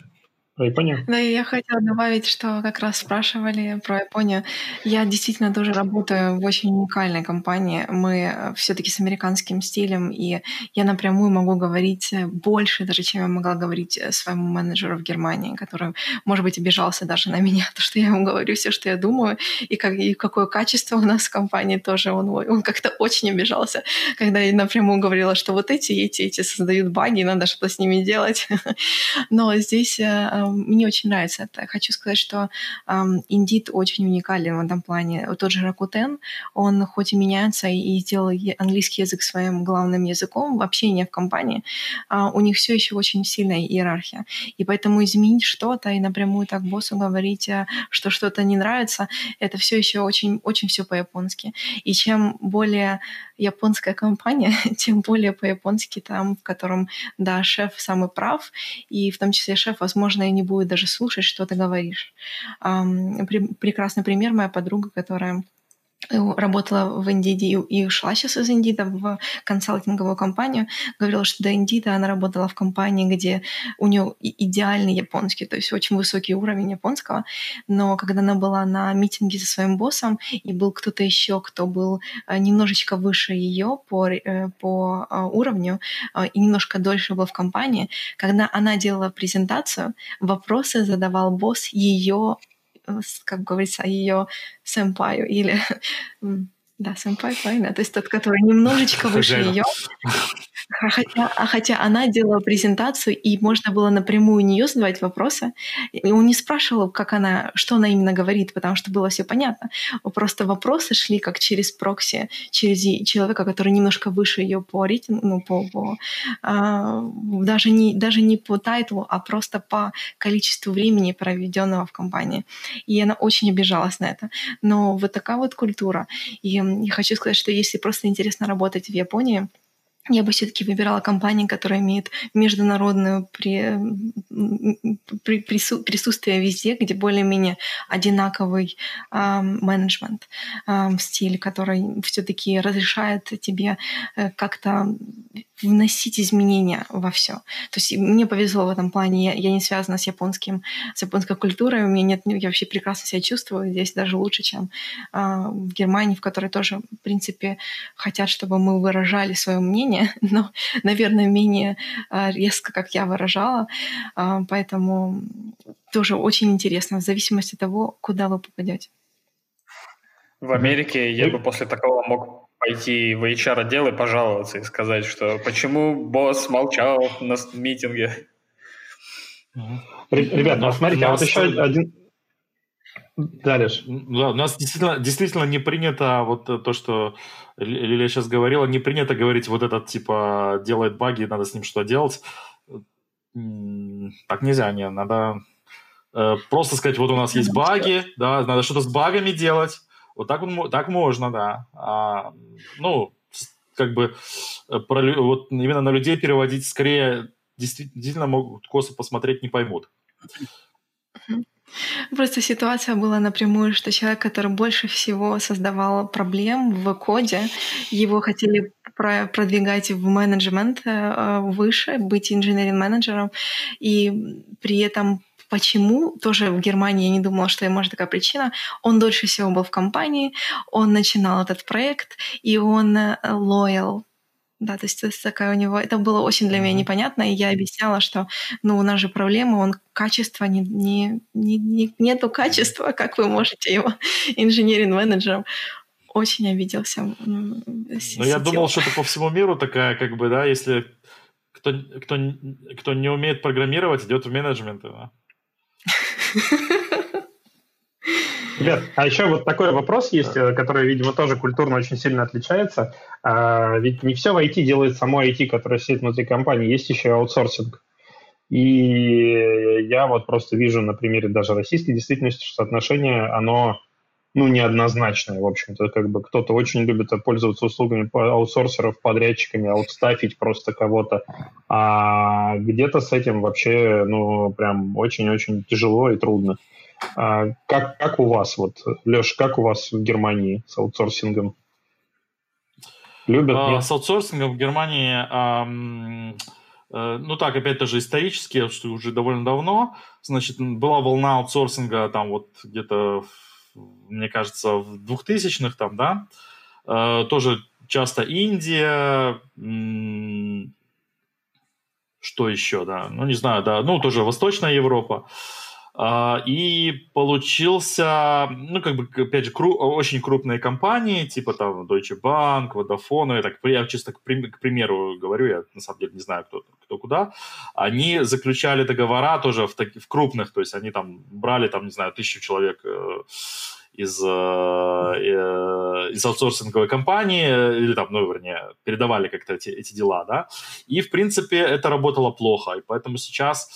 S1: Про Японию?
S4: Да, я хотела добавить, что как раз спрашивали про Японию. Я действительно тоже работаю в очень уникальной компании. Мы все таки с американским стилем, и я напрямую могу говорить больше, даже чем я могла говорить своему менеджеру в Германии, который, может быть, обижался даже на меня, то, что я ему говорю все, что я думаю, и, как, и какое качество у нас в компании тоже. Он, он как-то очень обижался, когда я напрямую говорила, что вот эти, эти, эти создают баги, надо что-то с ними делать. Но здесь э, мне очень нравится это. Хочу сказать, что Indeed очень уникален в этом плане. Тот же Rakuten, он хоть и меняется и сделал английский язык своим главным языком в общении в компании, а, у них все еще очень сильная иерархия. И поэтому изменить что-то и напрямую так боссу говорить, э, что что-то не нравится, это все еще очень, очень все по-японски. И чем более японская компания, тем более по-японски там, в котором, да, шеф самый прав, и в том числе шеф, возможно, не будет даже слушать, что ты говоришь. Прекрасный пример моя подруга, которая работала в Indeed и ушла сейчас из Indeed в консалтинговую компанию, говорила, что до Indeed она работала в компании, где у нее идеальный японский, то есть очень высокий уровень японского, но когда она была на митинге со своим боссом, и был кто-то еще, кто был э, немножечко выше ее по, э, по э, уровню и немножко дольше был в компании, когда она делала презентацию, вопросы задавал босс ее как говорится, ее сэмпаю или да, сэмпай, правильно? То есть тот, который немножечко выше ее. Хотя, а хотя она делала презентацию, и можно было напрямую у нее задавать вопросы. И он не спрашивал, как она, что она именно говорит, потому что было все понятно. Просто вопросы шли как через прокси, через человека, который немножко выше ее по рейтингу, ну, по, по а, даже, не, даже не по тайтлу, а просто по количеству времени, проведенного в компании. И она очень обижалась на это. Но вот такая вот культура. И я хочу сказать, что если просто интересно работать в Японии, я бы все-таки выбирала компании, которая имеет международное при, при, прису, присутствие везде, где более-менее одинаковый э, менеджмент, э, стиль, который все-таки разрешает тебе э, как-то вносить изменения во все. То есть мне повезло в этом плане. Я, я не связана с японским, с японской культурой. У меня нет, я вообще прекрасно себя чувствую здесь даже лучше, чем э, в Германии, в которой тоже, в принципе, хотят, чтобы мы выражали свое мнение, но, наверное, менее э, резко, как я выражала. Э, поэтому тоже очень интересно, в зависимости от того, куда вы попадете.
S5: В Америке я бы после такого мог пойти в HR-отдел и пожаловаться и сказать, что почему босс молчал на митинге.
S1: Ребят, ну смотрите, а вот еще один...
S3: Дальше. Да, у нас действительно, действительно не принято вот то, что Лилия сейчас говорила, не принято говорить вот этот, типа, делает баги, надо с ним что делать. Так нельзя, не, надо э, просто сказать, вот у нас есть баги, да, надо что-то с багами делать, вот так, так можно, да. А, ну, как бы э, про, вот именно на людей переводить скорее действительно могут косо посмотреть, не поймут.
S4: Просто ситуация была напрямую, что человек, который больше всего создавал проблем в коде, его хотели продвигать в менеджмент э, выше, быть инженеринг-менеджером, и при этом Почему? Тоже в Германии я не думала, что может такая причина. Он дольше всего был в компании, он начинал этот проект, и он лоял э, да, то есть это такая у него... Это было очень для меня непонятно, и я объясняла, что, ну, у нас же проблема, он качество, не, не, не, не, нету качества, как вы можете его инженеринг-менеджером. Очень обиделся.
S3: Ну, я думал, что это по всему миру такая, как бы, да, если кто, кто, кто не умеет программировать, идет в менеджмент. Да?
S1: Ребят, а еще вот такой вопрос есть, э, который, видимо, тоже культурно очень сильно отличается. А, ведь не все в IT делает само IT, которое сидит внутри компании. Есть еще аутсорсинг. И я вот просто вижу на примере даже российской действительности, что соотношение, оно ну, неоднозначное, в общем-то. Как бы кто-то очень любит пользоваться услугами аутсорсеров, подрядчиками, аутстафить просто кого-то. А где-то с этим вообще, ну, прям очень-очень тяжело и трудно. А как, как у вас, вот, Леш, как у вас в Германии с аутсорсингом?
S3: Любят? А, с аутсорсингом в Германии, эм, э, ну так, опять же, исторически, что уже довольно давно, значит, была волна аутсорсинга там вот где-то, мне кажется, в 2000-х там, да, э, тоже часто Индия, что еще, да, ну не знаю, да, ну тоже Восточная Европа. А, и получился, ну, как бы, опять же, кру- очень крупные компании, типа там Deutsche Bank, Vodafone, я, так, я чисто к, к примеру говорю, я на самом деле не знаю, кто, кто куда, они заключали договора тоже в, таки, в крупных, то есть они там брали, там, не знаю, тысячу человек э, из, э, из аутсорсинговой компании, или там, ну, вернее, передавали как-то эти, эти дела, да, и, в принципе, это работало плохо, и поэтому сейчас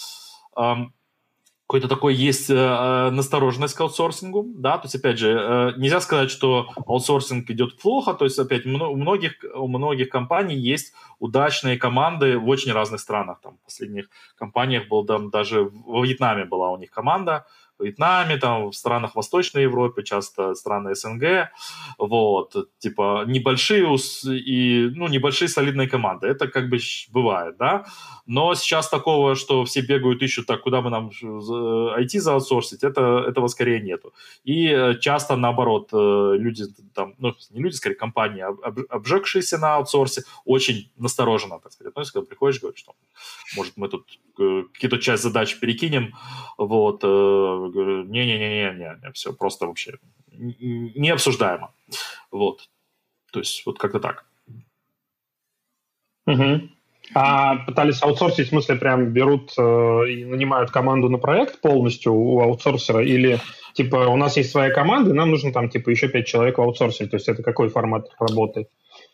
S3: какой-то такой есть э, э, настороженность к аутсорсингу, да, то есть, опять же, э, нельзя сказать, что аутсорсинг идет плохо, то есть, опять, у многих, у многих компаний есть удачные команды в очень разных странах, там, в последних компаниях был там даже во Вьетнаме была у них команда, Вьетнаме, там, в странах Восточной Европы, часто страны СНГ, вот, типа, небольшие и, ну, небольшие солидные команды, это как бы бывает, да, но сейчас такого, что все бегают, ищут, так, куда бы нам IT заутсорсить, это, этого скорее нету. И э, часто, наоборот, э, люди там, ну, не люди, скорее, компании, обжегшиеся на аутсорсе, очень настороженно, так сказать, относятся, когда приходишь, говоришь, что, может, мы тут э, какие-то часть задач перекинем, вот, не-не-не-не, все просто вообще не обсуждаемо. Вот. То есть вот как-то так.
S1: Угу. А пытались аутсорсить, в смысле прям берут э, и нанимают команду на проект полностью у аутсорсера или типа у нас есть своя команда, и нам нужно там типа еще пять человек в аутсорсе. То есть это какой формат работы?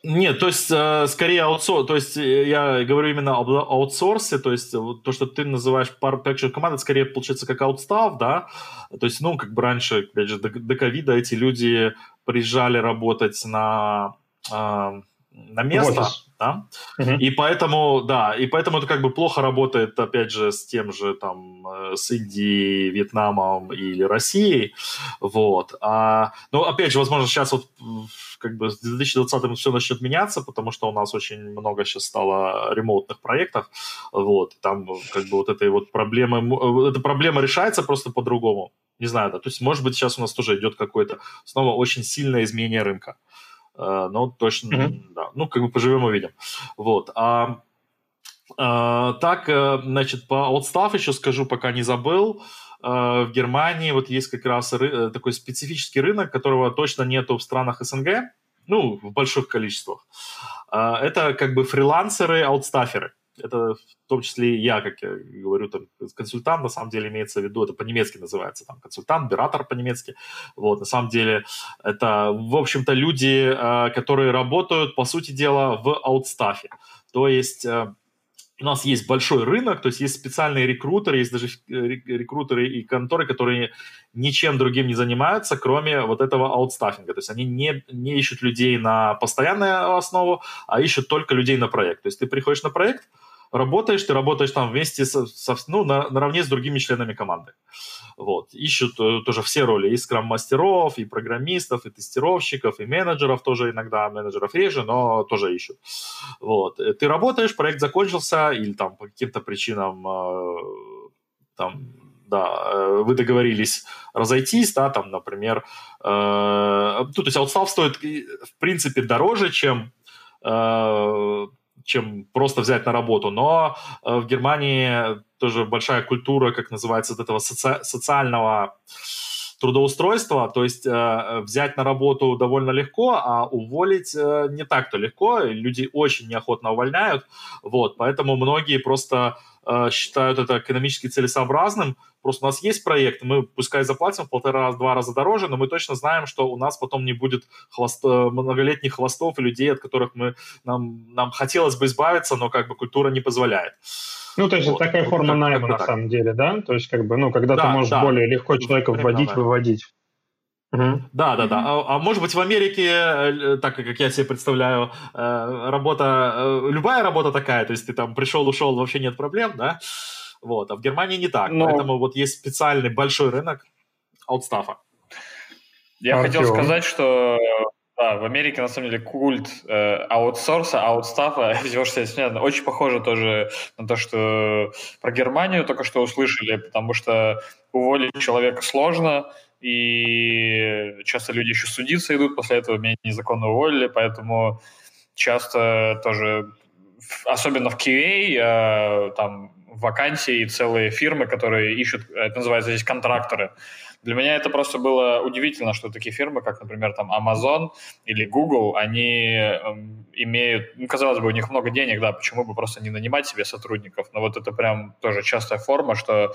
S3: Нет, то есть э, скорее аутсорс, то есть э, я говорю именно об аутсорсе, то есть то, что ты называешь пар команда, скорее получается как аутстав, да, то есть, ну, как бы раньше, опять же, до ковида эти люди приезжали работать на, э, на место, да, угу. и поэтому, да, и поэтому это как бы плохо работает, опять же, с тем же, там, э, с Индией, Вьетнамом или Россией, вот, а, ну, опять же, возможно, сейчас вот как бы с 2020 все начнет меняться, потому что у нас очень много сейчас стало ремоутных проектов, вот, там как бы вот этой вот проблемы, эта проблема решается просто по-другому, не знаю, да, то есть, может быть, сейчас у нас тоже идет какое-то снова очень сильное изменение рынка, э, но точно, mm-hmm. да, ну, как бы поживем увидим, вот, а Uh, так, э, значит, по Outstaff еще скажу, пока не забыл. Э, в Германии вот есть как раз э, такой специфический рынок, которого точно нету в странах СНГ, ну, в больших количествах. Э, это как бы фрилансеры, аутстаферы. Это в том числе и я, как я говорю, там, консультант, на самом деле имеется в виду, это по-немецки называется, там, консультант, биратор по-немецки. Вот, на самом деле, это, в общем-то, люди, которые работают, по сути дела, в аутстафе. То есть у нас есть большой рынок, то есть есть специальные рекрутеры, есть даже э, рекрутеры и конторы, которые ничем другим не занимаются, кроме вот этого аутстаффинга. То есть они не, не ищут людей на постоянную основу, а ищут только людей на проект. То есть ты приходишь на проект, работаешь, ты работаешь там вместе, со, со, ну, на, наравне с другими членами команды. Вот. Ищут э, тоже все роли, и скрам-мастеров, и программистов, и тестировщиков, и менеджеров тоже иногда, менеджеров реже, но тоже ищут. Вот. Э, ты работаешь, проект закончился, или там по каким-то причинам э, там, да, вы договорились разойтись, да, там, например, э, ну, то есть аутстав стоит, в принципе, дороже, чем э, чем просто взять на работу. Но э, в Германии тоже большая культура, как называется, вот этого соци- социального трудоустройства, то есть э, взять на работу довольно легко, а уволить э, не так-то легко, люди очень неохотно увольняют, вот, поэтому многие просто э, считают это экономически целесообразным, просто у нас есть проект, мы пускай заплатим в полтора-два раза дороже, но мы точно знаем, что у нас потом не будет хвост, э, многолетних хвостов и людей, от которых мы, нам, нам хотелось бы избавиться, но как бы культура не позволяет.
S1: Ну, то есть вот, это такая вот форма найма на так. самом деле, да? То есть как бы, ну, когда да, ты можешь да. более легко человека вводить, да. выводить.
S3: Угу. Да, да, да. А, а может быть в Америке, э, так как я себе представляю, э, работа, э, любая работа такая, то есть ты там пришел, ушел, вообще нет проблем, да? Вот, а в Германии не так. Но... Поэтому вот есть специальный большой рынок аутстафа.
S5: Я Артем. хотел сказать, что да, в Америке на самом деле культ э, аутсорса, аутстафа, очень похоже тоже на то, что про Германию только что услышали, потому что уволить человека сложно, и часто люди еще судиться идут, после этого меня незаконно уволили, поэтому часто тоже, особенно в QA, э, там вакансии целые фирмы, которые ищут, это называется здесь контракторы. Для меня это просто было удивительно, что такие фирмы, как, например, там Amazon или Google, они э, имеют, ну, казалось бы, у них много денег, да, почему бы просто не нанимать себе сотрудников? Но вот это прям тоже частая форма, что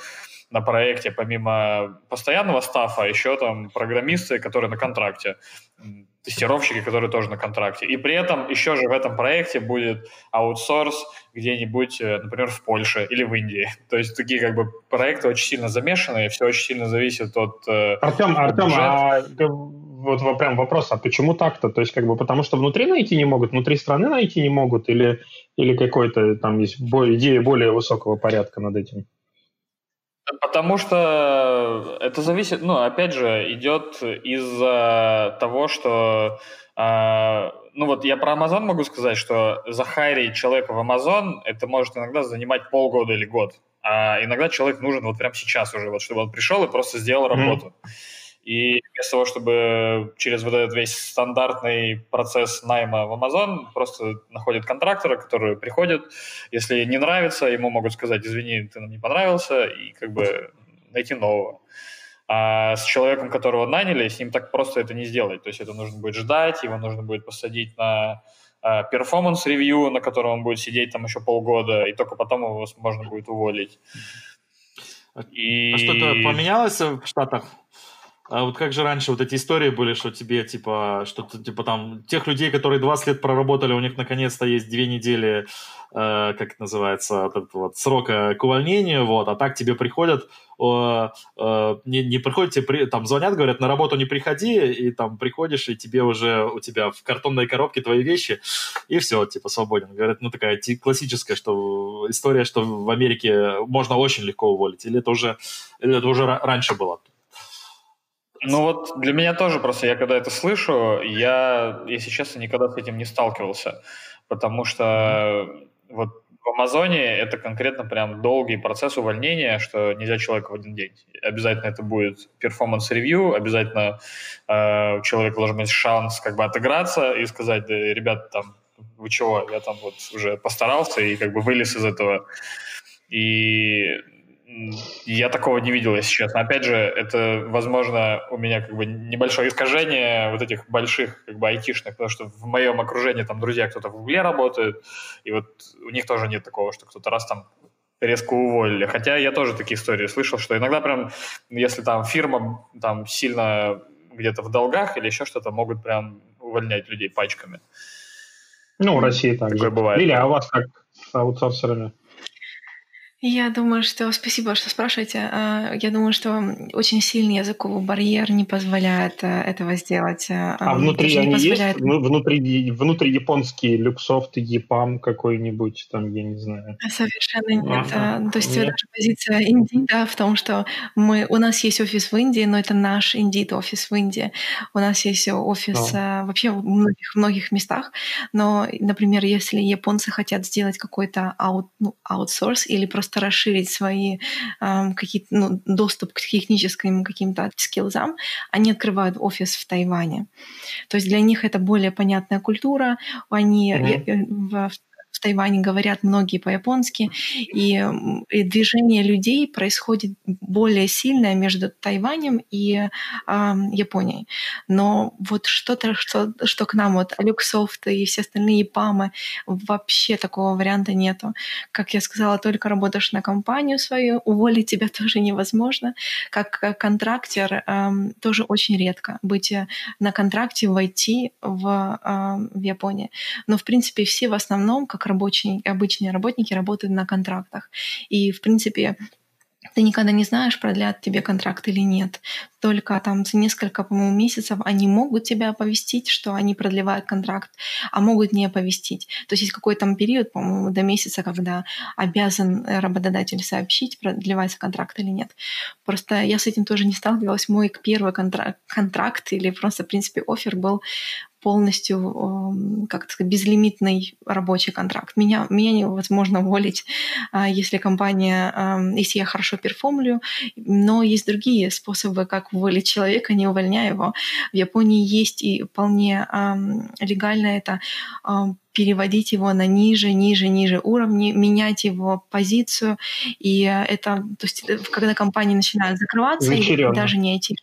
S5: на проекте, помимо постоянного стафа, еще там программисты, которые на контракте, тестировщики, которые тоже на контракте. И при этом еще же в этом проекте будет аутсорс где-нибудь, э, например, в Польше или в Индии. То есть такие как бы проекты очень сильно замешаны, все очень сильно зависит от
S1: Артем, э, Артем, а вот прям вопрос, а почему так-то? То есть как бы потому что внутри найти не могут, внутри страны найти не могут или, или какой-то там есть идея более высокого порядка над этим?
S5: Потому что это зависит, ну, опять же, идет из-за того, что, э, ну вот я про Amazon могу сказать, что захайрить человека в Amazon, это может иногда занимать полгода или год, а иногда человек нужен вот прямо сейчас уже, вот чтобы он пришел и просто сделал работу. Mm-hmm. И вместо того, чтобы через вот этот весь стандартный процесс найма в Amazon, просто находят контрактора, который приходит. Если не нравится, ему могут сказать, извини, ты нам не понравился, и как бы найти нового. А с человеком, которого наняли, с ним так просто это не сделать. То есть это нужно будет ждать, его нужно будет посадить на performance review, на котором он будет сидеть там еще полгода, и только потом его можно будет уволить.
S3: И... А что-то поменялось в Штатах? А вот как же раньше вот эти истории были, что тебе, типа, что-то, типа, там, тех людей, которые 20 лет проработали, у них наконец-то есть две недели, э, как это называется, вот этот вот, срока к увольнению, вот, а так тебе приходят, э, э, не, не приходят, тебе, при, там, звонят, говорят, на работу не приходи, и там приходишь, и тебе уже, у тебя в картонной коробке твои вещи, и все, типа, свободен. Говорят, ну, такая классическая, что история, что в Америке можно очень легко уволить, или это уже, или это уже раньше было?
S5: Ну вот для меня тоже просто, я когда это слышу, я, если честно, никогда с этим не сталкивался, потому что вот в Амазоне это конкретно прям долгий процесс увольнения, что нельзя человека в один день. Обязательно это будет performance review, обязательно э, у человека должен быть шанс как бы отыграться и сказать, да, ребят, там, вы чего, я там вот уже постарался и как бы вылез из этого. И я такого не видел, если честно. Опять же, это, возможно, у меня как бы небольшое искажение вот этих больших как бы айтишных, потому что в моем окружении там друзья кто-то в Гугле работает, и вот у них тоже нет такого, что кто-то раз там резко уволили. Хотя я тоже такие истории слышал, что иногда прям, если там фирма там сильно где-то в долгах или еще что-то, могут прям увольнять людей пачками.
S1: Ну, в России также. бывает. Или а у вас как с аутсорсерами?
S4: Я думаю, что спасибо, что спрашиваете. А, я думаю, что очень сильный языковый барьер не позволяет э, этого сделать.
S1: Э, а внутри они позволяет... есть? Внутри, внутри японский люксофт, EPAM какой-нибудь, там, я не знаю.
S4: Совершенно нет. Ага. То есть нет. наша позиция Индида в том, что мы, у нас есть офис в Индии, но это наш Индит офис в Индии. У нас есть офис а. вообще в многих, многих местах. Но, например, если японцы хотят сделать какой-то аут, ну, аутсорс или просто просто расширить свои э, какие-то, ну, доступ к техническим каким-то скиллзам, они открывают офис в Тайване. То есть для них это более понятная культура, они mm-hmm. в, в Тайване говорят многие по-японски, и, и движение людей происходит более сильное между Тайванем и э, Японией. Но вот что-то, что, что к нам, вот Люксофт и все остальные ПАМы, вообще такого варианта нету. Как я сказала, только работаешь на компанию свою, уволить тебя тоже невозможно. Как контрактер э, тоже очень редко быть э, на контракте войти в, э, в Японии. Но, в принципе, все в основном как рабочие, обычные работники работают на контрактах. И, в принципе, ты никогда не знаешь, продлят тебе контракт или нет. Только там за несколько, по-моему, месяцев они могут тебя оповестить, что они продлевают контракт, а могут не оповестить. То есть есть какой-то там период, по-моему, до месяца, когда обязан работодатель сообщить, продлевается контракт или нет. Просто я с этим тоже не сталкивалась. Мой первый контракт, контракт или просто, в принципе, офер был полностью, эм, как сказать, безлимитный рабочий контракт. Меня, меня невозможно уволить, а, если компания, эм, если я хорошо перформлю, но есть другие способы, как уволить человека, не увольняя его. В Японии есть и вполне эм, легально это переводить его на ниже, ниже, ниже уровни, менять его позицию. И это, то есть, э, когда компании начинают закрываться, и даже не IT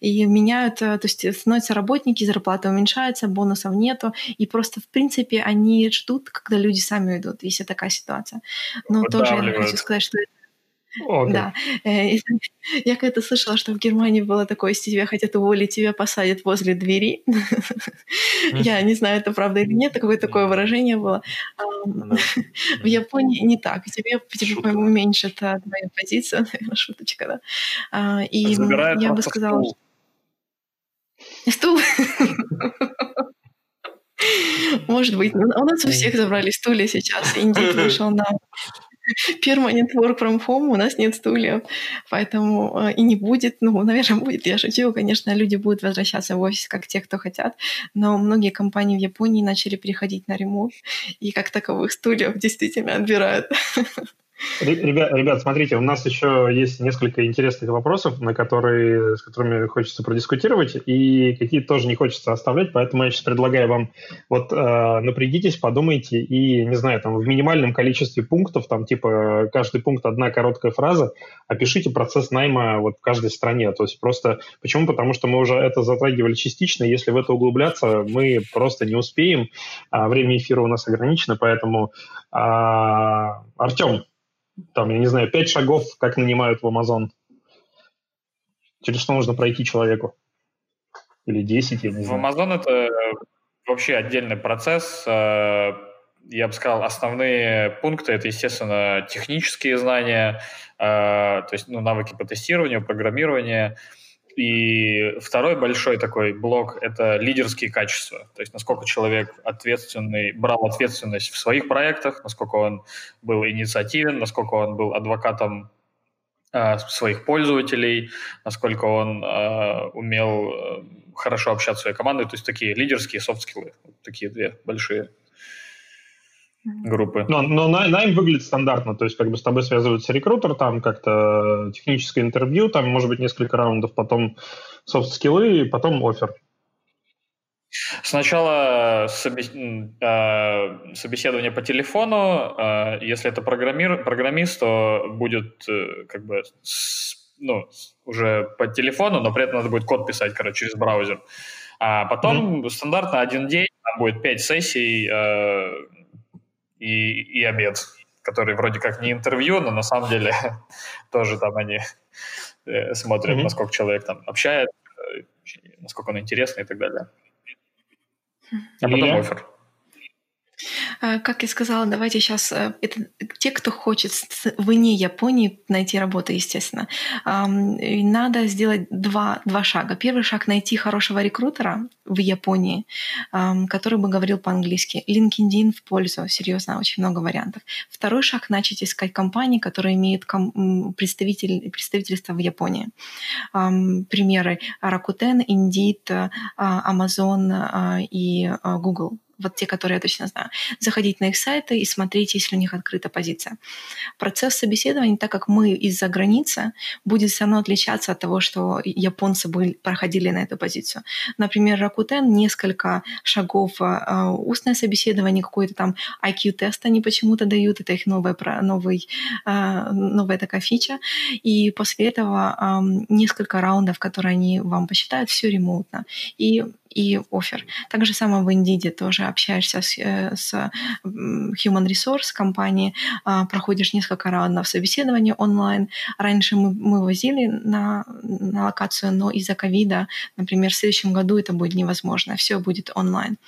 S4: и меняют, э, то есть становятся работники, зарплата уменьшается, бонусов нету, и просто, в принципе, они ждут, когда люди сами уйдут, если такая ситуация. Но тоже я хочу сказать, что это Okay. Да. Э, я когда-то слышала, что в Германии было такое, если тебя хотят уволить, тебя посадят возле двери. Я не знаю, это правда или нет, какое такое выражение было. В Японии не так. Тебе, по-моему, уменьшат твою позицию. Шуточка, да. А, и я бы сказала... Стул? Может быть. У нас у всех забрали стулья сейчас. Индик вышел на permanent work from home, у нас нет стульев, поэтому э, и не будет, ну, наверное, будет, я шучу, конечно, люди будут возвращаться в офис, как те, кто хотят, но многие компании в Японии начали переходить на ремонт, и как таковых стульев действительно отбирают.
S1: Ребят, ребят, смотрите, у нас еще есть несколько интересных вопросов, на которые, с которыми хочется продискутировать, и какие тоже не хочется оставлять, поэтому я сейчас предлагаю вам вот э, напрягитесь, подумайте, и, не знаю, там в минимальном количестве пунктов, там типа каждый пункт одна короткая фраза, опишите процесс найма вот в каждой стране. То есть просто, почему? Потому что мы уже это затрагивали частично, если в это углубляться, мы просто не успеем, а время эфира у нас ограничено, поэтому э, Артем, там, я не знаю, пять шагов, как нанимают в Amazon. Через что нужно пройти человеку? Или 10, я не знаю.
S5: В Amazon это вообще отдельный процесс. Э, я бы сказал, основные пункты – это, естественно, технические знания, э, то есть ну, навыки по тестированию, программированию – и второй большой такой блок – это лидерские качества. То есть насколько человек ответственный, брал ответственность в своих проектах, насколько он был инициативен, насколько он был адвокатом э, своих пользователей, насколько он э, умел э, хорошо общаться с своей командой. То есть такие лидерские софт-скиллы. такие две большие группы.
S1: Но, но найм выглядит стандартно, то есть как бы с тобой связывается рекрутер, там как-то техническое интервью, там может быть несколько раундов, потом софт-скиллы, и потом офер.
S5: Сначала а, собеседование по телефону, а, если это программир, программист, то будет э, как бы ну, уже по телефону, но при этом надо будет код писать, короче, через браузер. А потом mm-hmm. стандартно один день, там будет пять сессий, э, и, и обед, который вроде как не интервью, но на самом деле тоже там они э, смотрят, mm-hmm. насколько человек там общается, насколько он интересный и так далее. А потом офер.
S4: Э, как я сказала, давайте сейчас э, это те, кто хочет вне Японии найти работу, естественно. Надо сделать два, два шага. Первый шаг — найти хорошего рекрутера в Японии, который бы говорил по-английски. LinkedIn в пользу, серьезно, очень много вариантов. Второй шаг — начать искать компании, которые имеют представитель, представительство в Японии. Примеры Rakuten, Indeed, э, Amazon и Google вот те, которые я точно знаю, заходить на их сайты и смотреть, если у них открыта позиция. Процесс собеседования, так как мы из-за границы, будет все равно отличаться от того, что японцы были, проходили на эту позицию. Например, Rakuten несколько шагов э, устное собеседование, какой-то там IQ-тест они почему-то дают, это их новая, новый, э, новая такая фича. И после этого э, несколько раундов, которые они вам посчитают, все ремонтно. И и офер. Так же самое в Indeed тоже общаешься с, э, с Human Resource компанией, а, проходишь несколько раундов собеседования онлайн. Раньше мы, мы возили на, на локацию, но из-за ковида, например, в следующем году это будет невозможно, все будет онлайн.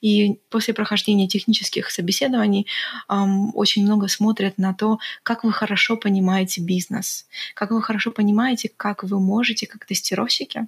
S4: И после прохождения технических собеседований очень много смотрят на то, как вы хорошо понимаете бизнес, как вы хорошо понимаете, как вы можете, как тестировщики,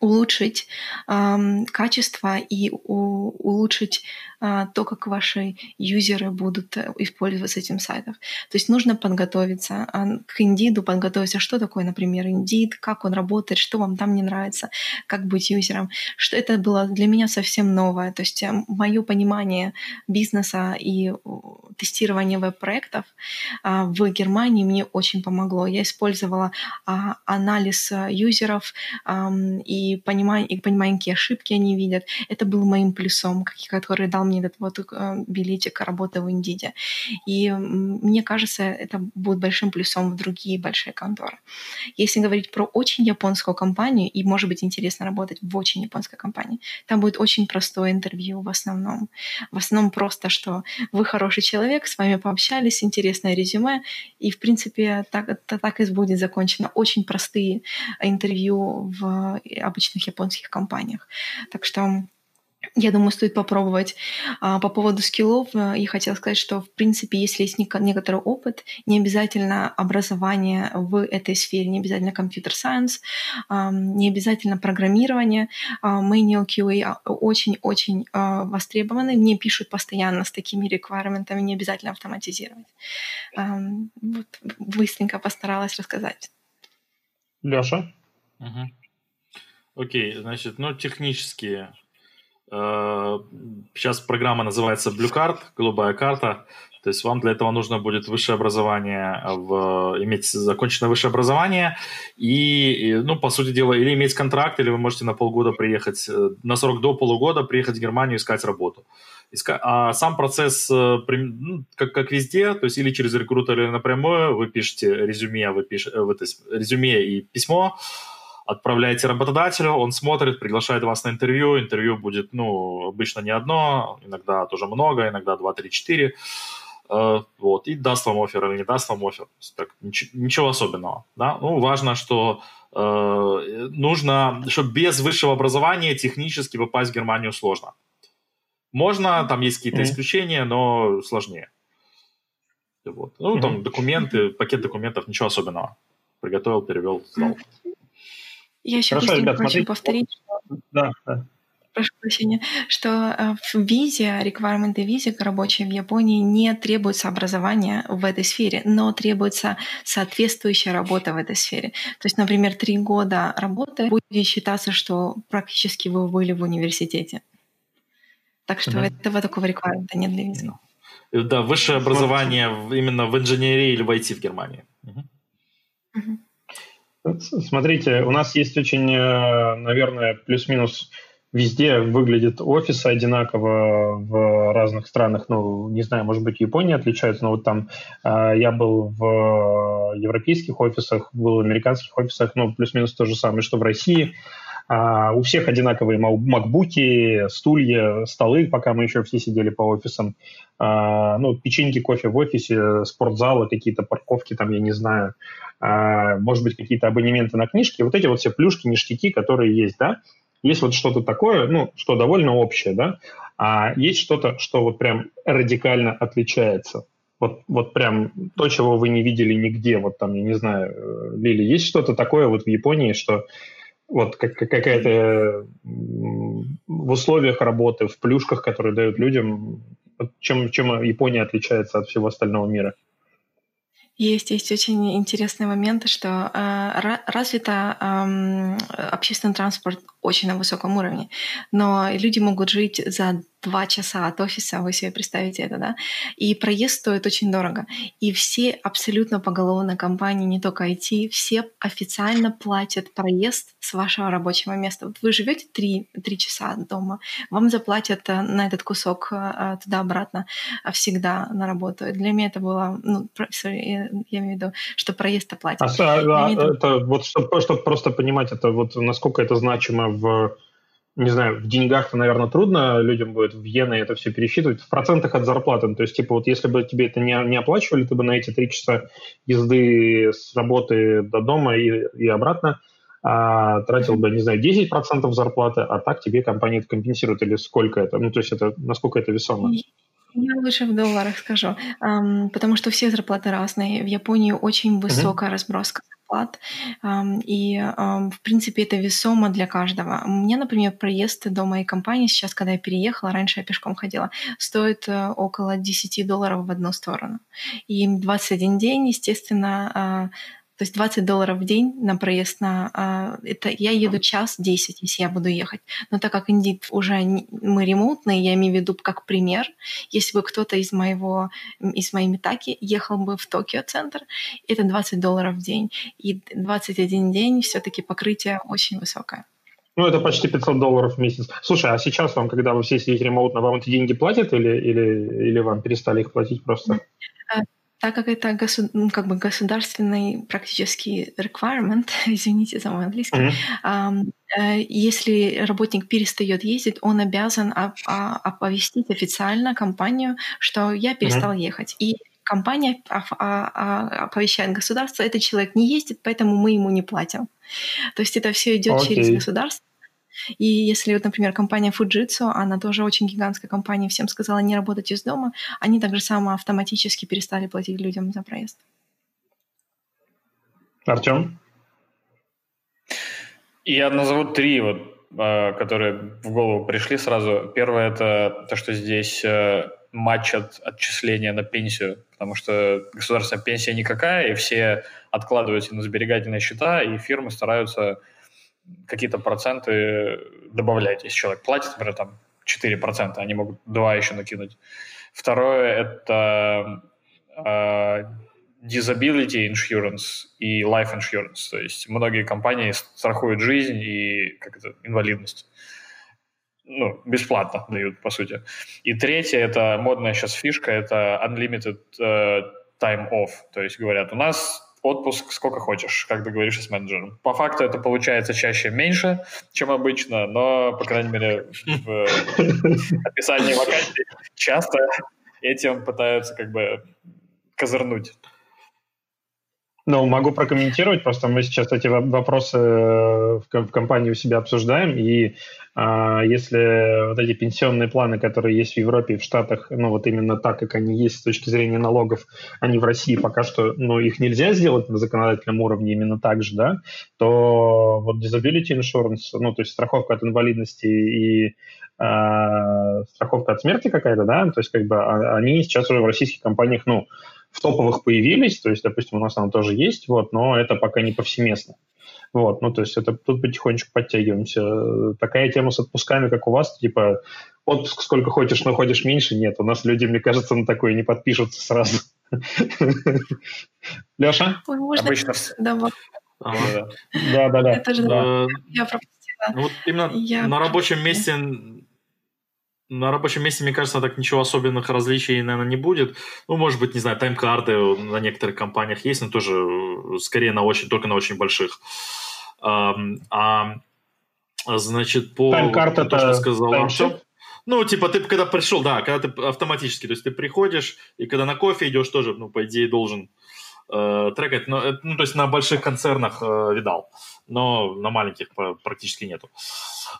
S4: улучшить э, качество и у, улучшить э, то, как ваши юзеры будут э, использовать этим сайтов. То есть нужно подготовиться э, к Indeed, подготовиться, что такое, например, Indeed, как он работает, что вам там не нравится, как быть юзером. Что это было для меня совсем новое. То есть э, мое понимание бизнеса и тестирование веб-проектов э, в Германии мне очень помогло. Я использовала э, анализ юзеров э, и понимание, и понимание, какие ошибки они видят. Это был моим плюсом, который дал мне этот вот э, билетик работы в Индиде. И мне кажется, это будет большим плюсом в другие большие конторы. Если говорить про очень японскую компанию, и может быть интересно работать в очень японской компании, там будет очень простое интервью в основном. В основном просто, что вы хороший человек, с вами пообщались, интересное резюме, и в принципе так, так и будет закончено. Очень простые интервью в обычных японских компаниях. Так что я думаю, стоит попробовать. А, по поводу скиллов, э, я хотела сказать, что, в принципе, если есть некоторый опыт, не обязательно образование в этой сфере, не обязательно компьютер-сайенс, не обязательно программирование. Manual QA очень-очень а, востребованы. Мне пишут постоянно с такими реквайрментами, не обязательно автоматизировать. Вот быстренько постаралась рассказать.
S1: Леша?
S3: Угу. Окей, значит, ну, технические. Э, сейчас программа называется Blue Card, голубая карта. То есть вам для этого нужно будет высшее образование, в, иметь законченное высшее образование и, ну, по сути дела, или иметь контракт, или вы можете на полгода приехать, э, на срок до полугода приехать в Германию искать работу. Иска... А сам процесс, э, ну, как, как везде, то есть или через рекрутера, или напрямую, вы пишете резюме, вы пишете, резюме и письмо, отправляете работодателю, он смотрит, приглашает вас на интервью, интервью будет, ну, обычно не одно, иногда тоже много, иногда два, три, четыре, э, вот, и даст вам офер или не даст вам офер, так, ничего, ничего особенного, да, ну, важно, что э, нужно, что без высшего образования технически попасть в Германию сложно. Можно, там есть какие-то исключения, но сложнее. Вот. Ну, там документы, пакет документов, ничего особенного. Приготовил, перевел, сдал.
S4: Я еще Хорошо, ребят, хочу смотрите. повторить, что...
S1: Да, да.
S4: Прошу прощения, что э, в визе, реквайрменты визе рабочей в Японии не требуется образование в этой сфере, но требуется соответствующая работа в этой сфере. То есть, например, три года работы будет считаться, что практически вы были в университете. Так что mm-hmm. этого такого реквайрмента нет для визы.
S3: Да, высшее образование именно в инженерии или в IT в Германии. Угу.
S1: Угу. Смотрите, у нас есть очень, э, наверное, плюс-минус везде выглядит офисы одинаково в разных странах. Ну, не знаю, может быть, Япония отличается, но вот там э, я был в европейских офисах, был в американских офисах, ну, плюс-минус то же самое, что в России. А, у всех одинаковые макбуки, стулья, столы, пока мы еще все сидели по офисам. А, ну, печеньки, кофе в офисе, спортзалы, какие-то парковки там, я не знаю. А, может быть, какие-то абонементы на книжки. Вот эти вот все плюшки, ништяки, которые есть, да. Есть вот что-то такое, ну, что довольно общее, да. А есть что-то, что вот прям радикально отличается. Вот, вот прям то, чего вы не видели нигде. Вот там, я не знаю, э, Лили, есть что-то такое вот в Японии, что вот как, какая-то в условиях работы, в плюшках, которые дают людям, чем, чем Япония отличается от всего остального мира?
S4: Есть, есть очень интересные моменты, что э, развито э, общественный транспорт очень на высоком уровне, но люди могут жить за два часа от офиса, вы себе представите это, да? И проезд стоит очень дорого. И все абсолютно поголовно компании, не только IT, все официально платят проезд с вашего рабочего места. Вот вы живете три, три часа дома, вам заплатят э, на этот кусок э, туда-обратно всегда на работу. Для меня это было, ну, я имею в виду, что проезд оплатят.
S1: А, а, это, это вот чтобы, чтобы просто понимать, это вот насколько это значимо в не знаю, в деньгах, наверное, трудно людям будет в иены это все пересчитывать, в процентах от зарплаты. Ну, то есть, типа, вот если бы тебе это не, не оплачивали, ты бы на эти три часа езды с работы до дома и, и обратно а, тратил бы, не знаю, 10% зарплаты, а так тебе компания это компенсирует, или сколько это? Ну, то есть, это насколько это весомо?
S4: Я лучше в долларах скажу, потому что все зарплаты разные. В Японии очень высокая uh-huh. разброска зарплат, и, в принципе, это весомо для каждого. Меня, например, проезд до моей компании сейчас, когда я переехала, раньше я пешком ходила, стоит э, около 10 долларов в одну сторону. И 21 день, естественно, а, то есть 20 долларов в день на проезд на... А, это я еду час 10, если я буду ехать. Но так как Indeed уже не, мы ремонтные, я имею в виду как пример, если бы кто-то из моего, из моей Митаки ехал бы в Токио-центр, это 20 долларов в день. И 21 день все таки покрытие очень высокое.
S1: Ну, это почти 500 долларов в месяц. Слушай, а сейчас вам, когда вы все сидите ремонтно, вам эти деньги платят или, или, или вам перестали их платить просто?
S4: Так как это госу- ну, как бы государственный практически requirement, извините за мой английский, mm-hmm. э, если работник перестает ездить, он обязан оп- оповестить официально компанию, что я перестал mm-hmm. ехать. И компания оповещает государство, этот человек не ездит, поэтому мы ему не платим. То есть это все идет okay. через государство. И если, вот, например, компания Fujitsu, она тоже очень гигантская компания, всем сказала не работать из дома, они так же само автоматически перестали платить людям за проезд.
S1: Артем?
S5: Я назову три, вот, а, которые в голову пришли сразу. Первое – это то, что здесь э, матчат отчисления на пенсию, потому что государственная пенсия никакая, и все откладываются на сберегательные счета, и фирмы стараются какие-то проценты добавлять. Если человек платит, например, там 4%, они могут 2 еще накинуть. Второе – это э, disability insurance и life insurance. То есть многие компании страхуют жизнь и как это, инвалидность. Ну, бесплатно дают, по сути. И третье – это модная сейчас фишка, это unlimited uh, time off. То есть говорят, у нас отпуск сколько хочешь, как договоришься с менеджером. По факту это получается чаще меньше, чем обычно, но, по крайней мере, в описании вакансий часто этим пытаются как бы козырнуть.
S1: Ну, могу прокомментировать, просто мы сейчас эти вопросы э, в компании у себя обсуждаем, и если вот эти пенсионные планы, которые есть в Европе и в Штатах, ну, вот именно так, как они есть с точки зрения налогов, они в России пока что, ну, их нельзя сделать на законодательном уровне именно так же, да, то вот disability insurance, ну, то есть страховка от инвалидности и а, страховка от смерти какая-то, да, то есть как бы а, они сейчас уже в российских компаниях, ну, в топовых появились, то есть, допустим, у нас она тоже есть, вот, но это пока не повсеместно. Вот, ну, то есть это тут потихонечку подтягиваемся. Такая тема с отпусками, как у вас, типа, отпуск сколько хочешь, но ходишь меньше, нет. У нас люди, мне кажется, на такое не подпишутся сразу. Леша?
S5: Обычно.
S4: Да,
S1: да, да.
S4: Это же я пропустила.
S3: Ну, вот именно на рабочем месте на рабочем месте, мне кажется, так ничего особенных различий, наверное, не будет. Ну, может быть, не знаю, тайм-карты на некоторых компаниях есть, но тоже э, скорее на очень, только на очень больших. А, а значит, по...
S1: Тайм-карта то, что сказал Артем.
S3: Ну, типа, ты когда пришел, да, когда ты автоматически, то есть ты приходишь, и когда на кофе идешь, тоже, ну, по идее, должен э, трекать. Но, э, ну, то есть на больших концернах э, видал, но на маленьких практически нету.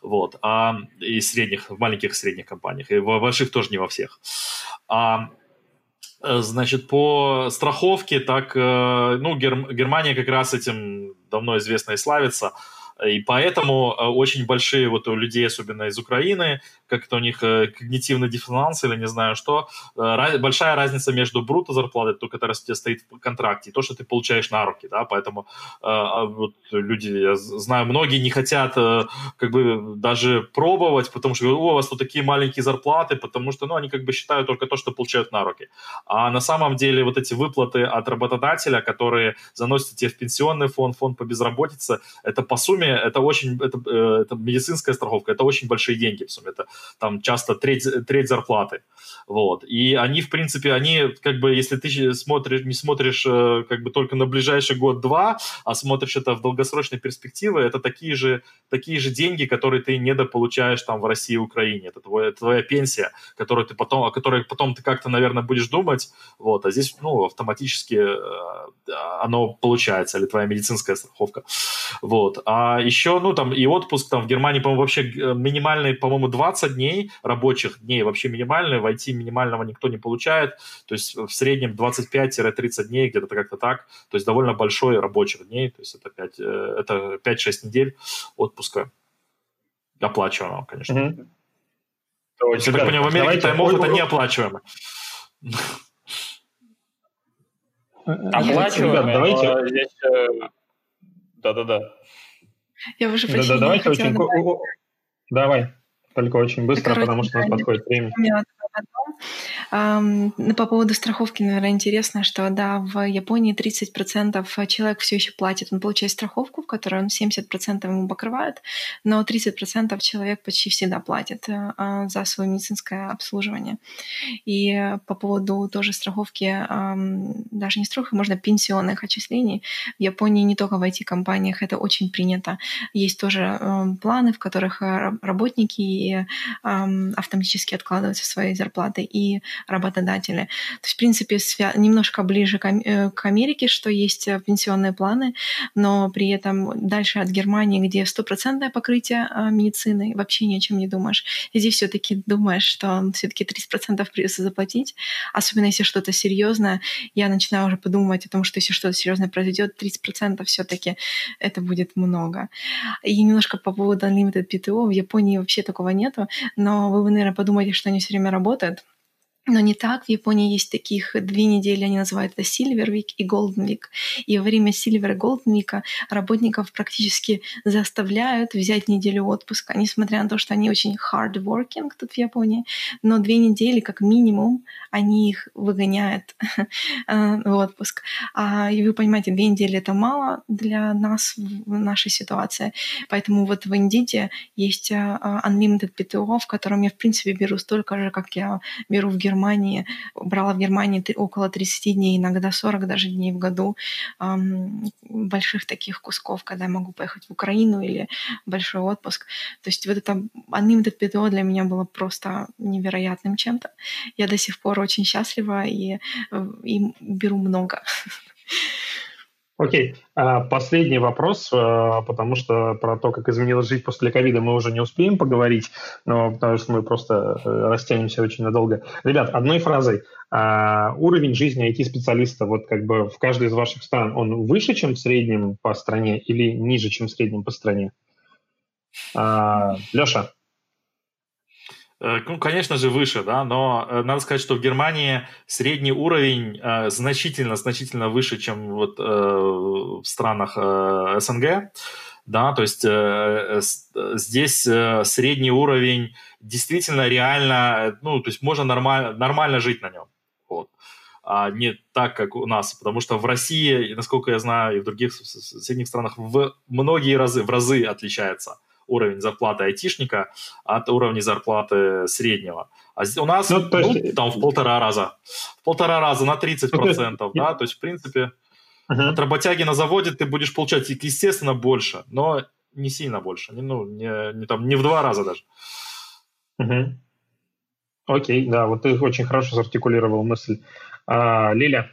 S3: Вот. А, и средних, в маленьких средних компаниях. И в больших тоже не во всех. А, э, Значит, по страховке, так, э, ну, Гер, Германия как раз этим давно известно и славится. И поэтому э, очень большие вот у людей, особенно из Украины, как-то у них э, когнитивный диссонанс или не знаю что, э, большая разница между бруто зарплатой, то, которая тебе стоит в контракте, и то, что ты получаешь на руки, да, поэтому а вот люди, я знаю, многие не хотят как бы даже пробовать, потому что у вас тут такие маленькие зарплаты, потому что, ну, они как бы считают только то, что получают на руки. А на самом деле вот эти выплаты от работодателя, которые заносят тебе в пенсионный фонд, фонд по безработице, это по сумме сумме это очень, это, э, это медицинская страховка, это очень большие деньги в сумме, это там часто треть, треть зарплаты, вот, и они, в принципе, они, как бы, если ты смотришь, не смотришь, э, как бы, только на ближайший год-два, а смотришь это в долгосрочной перспективе, это такие же, такие же деньги, которые ты недополучаешь там в России и Украине, это твоя, твоя пенсия, которую ты потом, о которой потом ты как-то, наверное, будешь думать, вот, а здесь, ну, автоматически э, оно получается, или твоя медицинская страховка. Вот. А еще, ну, там и отпуск там в Германии, по-моему, вообще э, минимальный, по-моему, 20 дней рабочих дней, вообще минимальный, в IT минимального никто не получает, то есть в среднем 25-30 дней, где-то как-то так, то есть довольно большой рабочих дней, то есть это 5, э, это 5-6 недель отпуска оплачиваемого, конечно. Mm-hmm. Я так понимаю, в Америке time off это неоплачиваемо.
S5: Оплачиваем. давайте. Здесь... Э, да-да-да.
S4: Я уже почти да, да,
S1: давайте очень... Давай, только очень быстро, Короче, потому что у нас подходит время.
S4: По поводу страховки, наверное, интересно, что да, в Японии 30% человек все еще платит. Он получает страховку, в которой он 70% ему покрывает, но 30% человек почти всегда платит э, а, за свое медицинское обслуживание. И по поводу тоже страховки, даже не страховки, можно пенсионных отчислений. В Японии не только в IT-компаниях это очень принято. Есть тоже планы, в которых э, работники автоматически откладываются свои зарплаты и работодатели. То есть, в принципе, немножко ближе э, к Америке, что есть э, пенсионные планы, но при этом дальше от Германии, где стопроцентное покрытие а, медицины, вообще ни о чем не думаешь. И здесь все-таки думаешь, что все-таки 30% придется заплатить, особенно если что-то серьезное. Я начинаю уже подумать о том, что если что-то серьезное произойдет, 30% все-таки это будет много. И немножко по поводу Unlimited PTO, в Японии вообще такого нету, но вы, наверное, подумаете, что они все время работают. работает. Но не так. В Японии есть таких две недели, они называют это Silver Week и Golden Week. И во время Silver и Golden Week работников практически заставляют взять неделю отпуска, несмотря на то, что они очень hard working тут в Японии. Но две недели как минимум они их выгоняют э, в отпуск. А, и вы понимаете, две недели это мало для нас в нашей ситуации. Поэтому вот в Индите есть э, Unlimited PTO, в котором я, в принципе, беру столько же, как я беру в Германии Германии, брала в Германии около 30 дней, иногда 40 даже дней в году больших таких кусков, когда я могу поехать в Украину или большой отпуск. То есть вот это Unlimited PTO для меня было просто невероятным чем-то. Я до сих пор очень счастлива и, э, и беру много.
S1: Окей, а, последний вопрос, а, потому что про то, как изменилась жизнь после ковида, мы уже не успеем поговорить, но потому что мы просто э, растянемся очень надолго. Ребят, одной фразой. А, уровень жизни IT-специалиста вот как бы в каждой из ваших стран, он выше, чем в среднем по стране или ниже, чем в среднем по стране? Леша?
S3: Э, ну, конечно же, выше, да, но э, надо сказать, что в Германии средний уровень э, значительно, значительно выше, чем вот в странах СНГ, да, то есть здесь средний уровень действительно реально, ну, то есть можно нормально, нормально жить на нем, вот а не так, как у нас. Потому что в России, насколько я знаю, и в других соседних странах в многие разы, в разы отличается уровень зарплаты айтишника от уровня зарплаты среднего. А у нас ну, то есть... ну, там в полтора раза. В полтора раза на 30%, ну, да, то есть, в принципе, uh-huh. от работяги на заводе ты будешь получать, естественно, больше, но не сильно больше, не, ну, не, не, там, не в два раза даже.
S1: Угу. Окей, да, вот ты очень хорошо сартикулировал мысль. А, Лиля?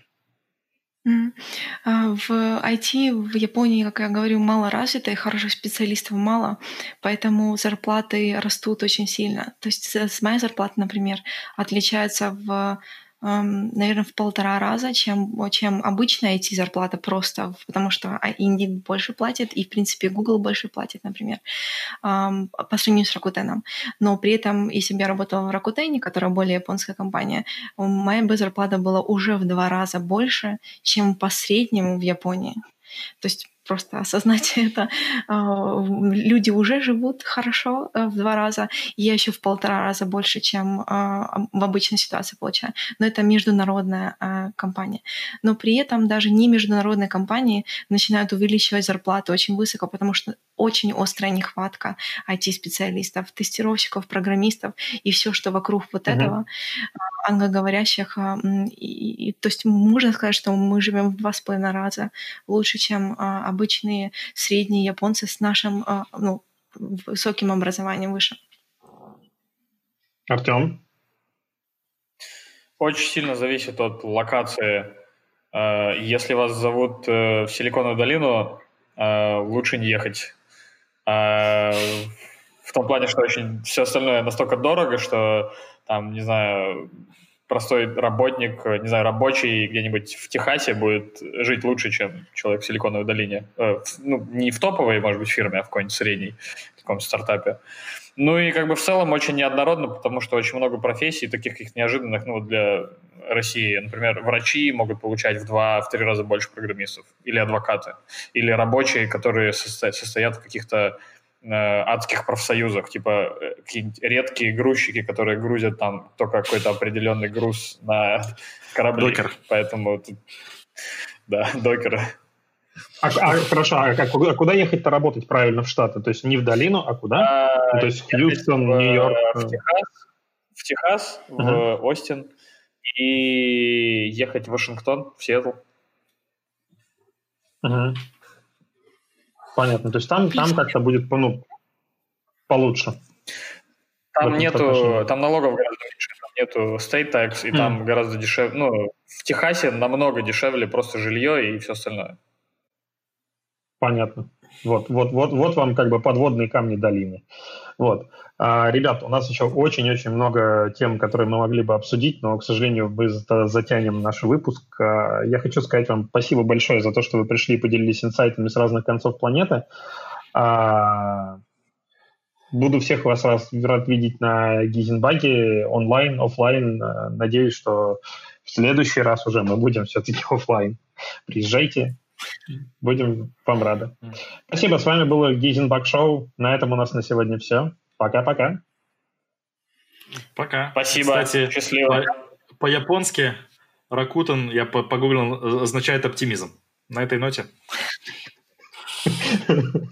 S4: А, в IT в Японии, как я говорю, мало развито, и хороших специалистов мало, поэтому зарплаты растут очень сильно. То есть с моя зарплата, например, отличается в наверное, в полтора раза, чем, чем обычная IT-зарплата просто, потому что Indeed больше платит, и, в принципе, Google больше платит, например, по сравнению с Rakuten. Но при этом, если бы я работала в Rakuten, которая более японская компания, моя бы зарплата была уже в два раза больше, чем по среднему в Японии. То есть просто осознать это. А, люди уже живут хорошо э, в два раза, я еще в полтора раза больше, чем а, в обычной ситуации получаю. Но это международная а, компания. Но при этом даже не международные компании начинают увеличивать зарплаты очень высоко, потому что очень острая нехватка IT-специалистов, тестировщиков, программистов и все, что вокруг вот uh-huh. этого англоговорящих. И, и, то есть можно сказать, что мы живем в два с половиной раза лучше, чем а, обычные средние японцы с нашим а, ну, высоким образованием выше.
S1: Артем?
S5: Очень сильно зависит от локации. А, если вас зовут э, в Силиконовую долину, лучше не ехать. В том плане, что очень все остальное настолько дорого, что там, не знаю, простой работник, не знаю, рабочий где-нибудь в Техасе будет жить лучше, чем человек в Силиконовой долине. Э, ну, не в топовой, может быть, фирме, а в какой-нибудь средней, в каком-то стартапе. Ну и как бы в целом очень неоднородно, потому что очень много профессий, таких каких неожиданных, ну, для России. Например, врачи могут получать в два, в три раза больше программистов. Или адвокаты. Или рабочие, которые состоят в каких-то Э, адских профсоюзах, типа э, какие-нибудь редкие грузчики, которые грузят там только какой-то определенный груз на корабли. Докер. Поэтому тут, да, докеры.
S1: А, а, хорошо, а, как, а куда ехать-то работать правильно в Штаты? То есть не в долину, а куда? А, ну, то есть Хьюстон, Нью-Йорк?
S5: В Техас, в, Техас, uh-huh. в Остин и ехать в Вашингтон, в Сиэтл.
S1: Uh-huh. Понятно. То есть там, там как-то будет ну, получше.
S5: Там нету, там налогов гораздо меньше, там нету state tax, и mm. там гораздо дешевле. Ну, в Техасе намного дешевле просто жилье и все остальное.
S1: Понятно. Вот, вот, вот, вот вам как бы подводные камни долины. Вот. А, ребят, у нас еще очень-очень много тем, которые мы могли бы обсудить, но, к сожалению, мы затянем наш выпуск. А, я хочу сказать вам спасибо большое за то, что вы пришли и поделились инсайтами с разных концов планеты. А, буду всех вас рад видеть на Гизенбаге онлайн, офлайн. Надеюсь, что в следующий раз уже мы будем все-таки офлайн. Приезжайте, Будем вам рады. Спасибо, с вами было Гизенбак Шоу. На этом у нас на сегодня все. Пока-пока.
S3: Пока.
S5: Спасибо. Кстати,
S3: счастливо. По- по-японски Ракутан, я погуглил, означает оптимизм. На этой ноте.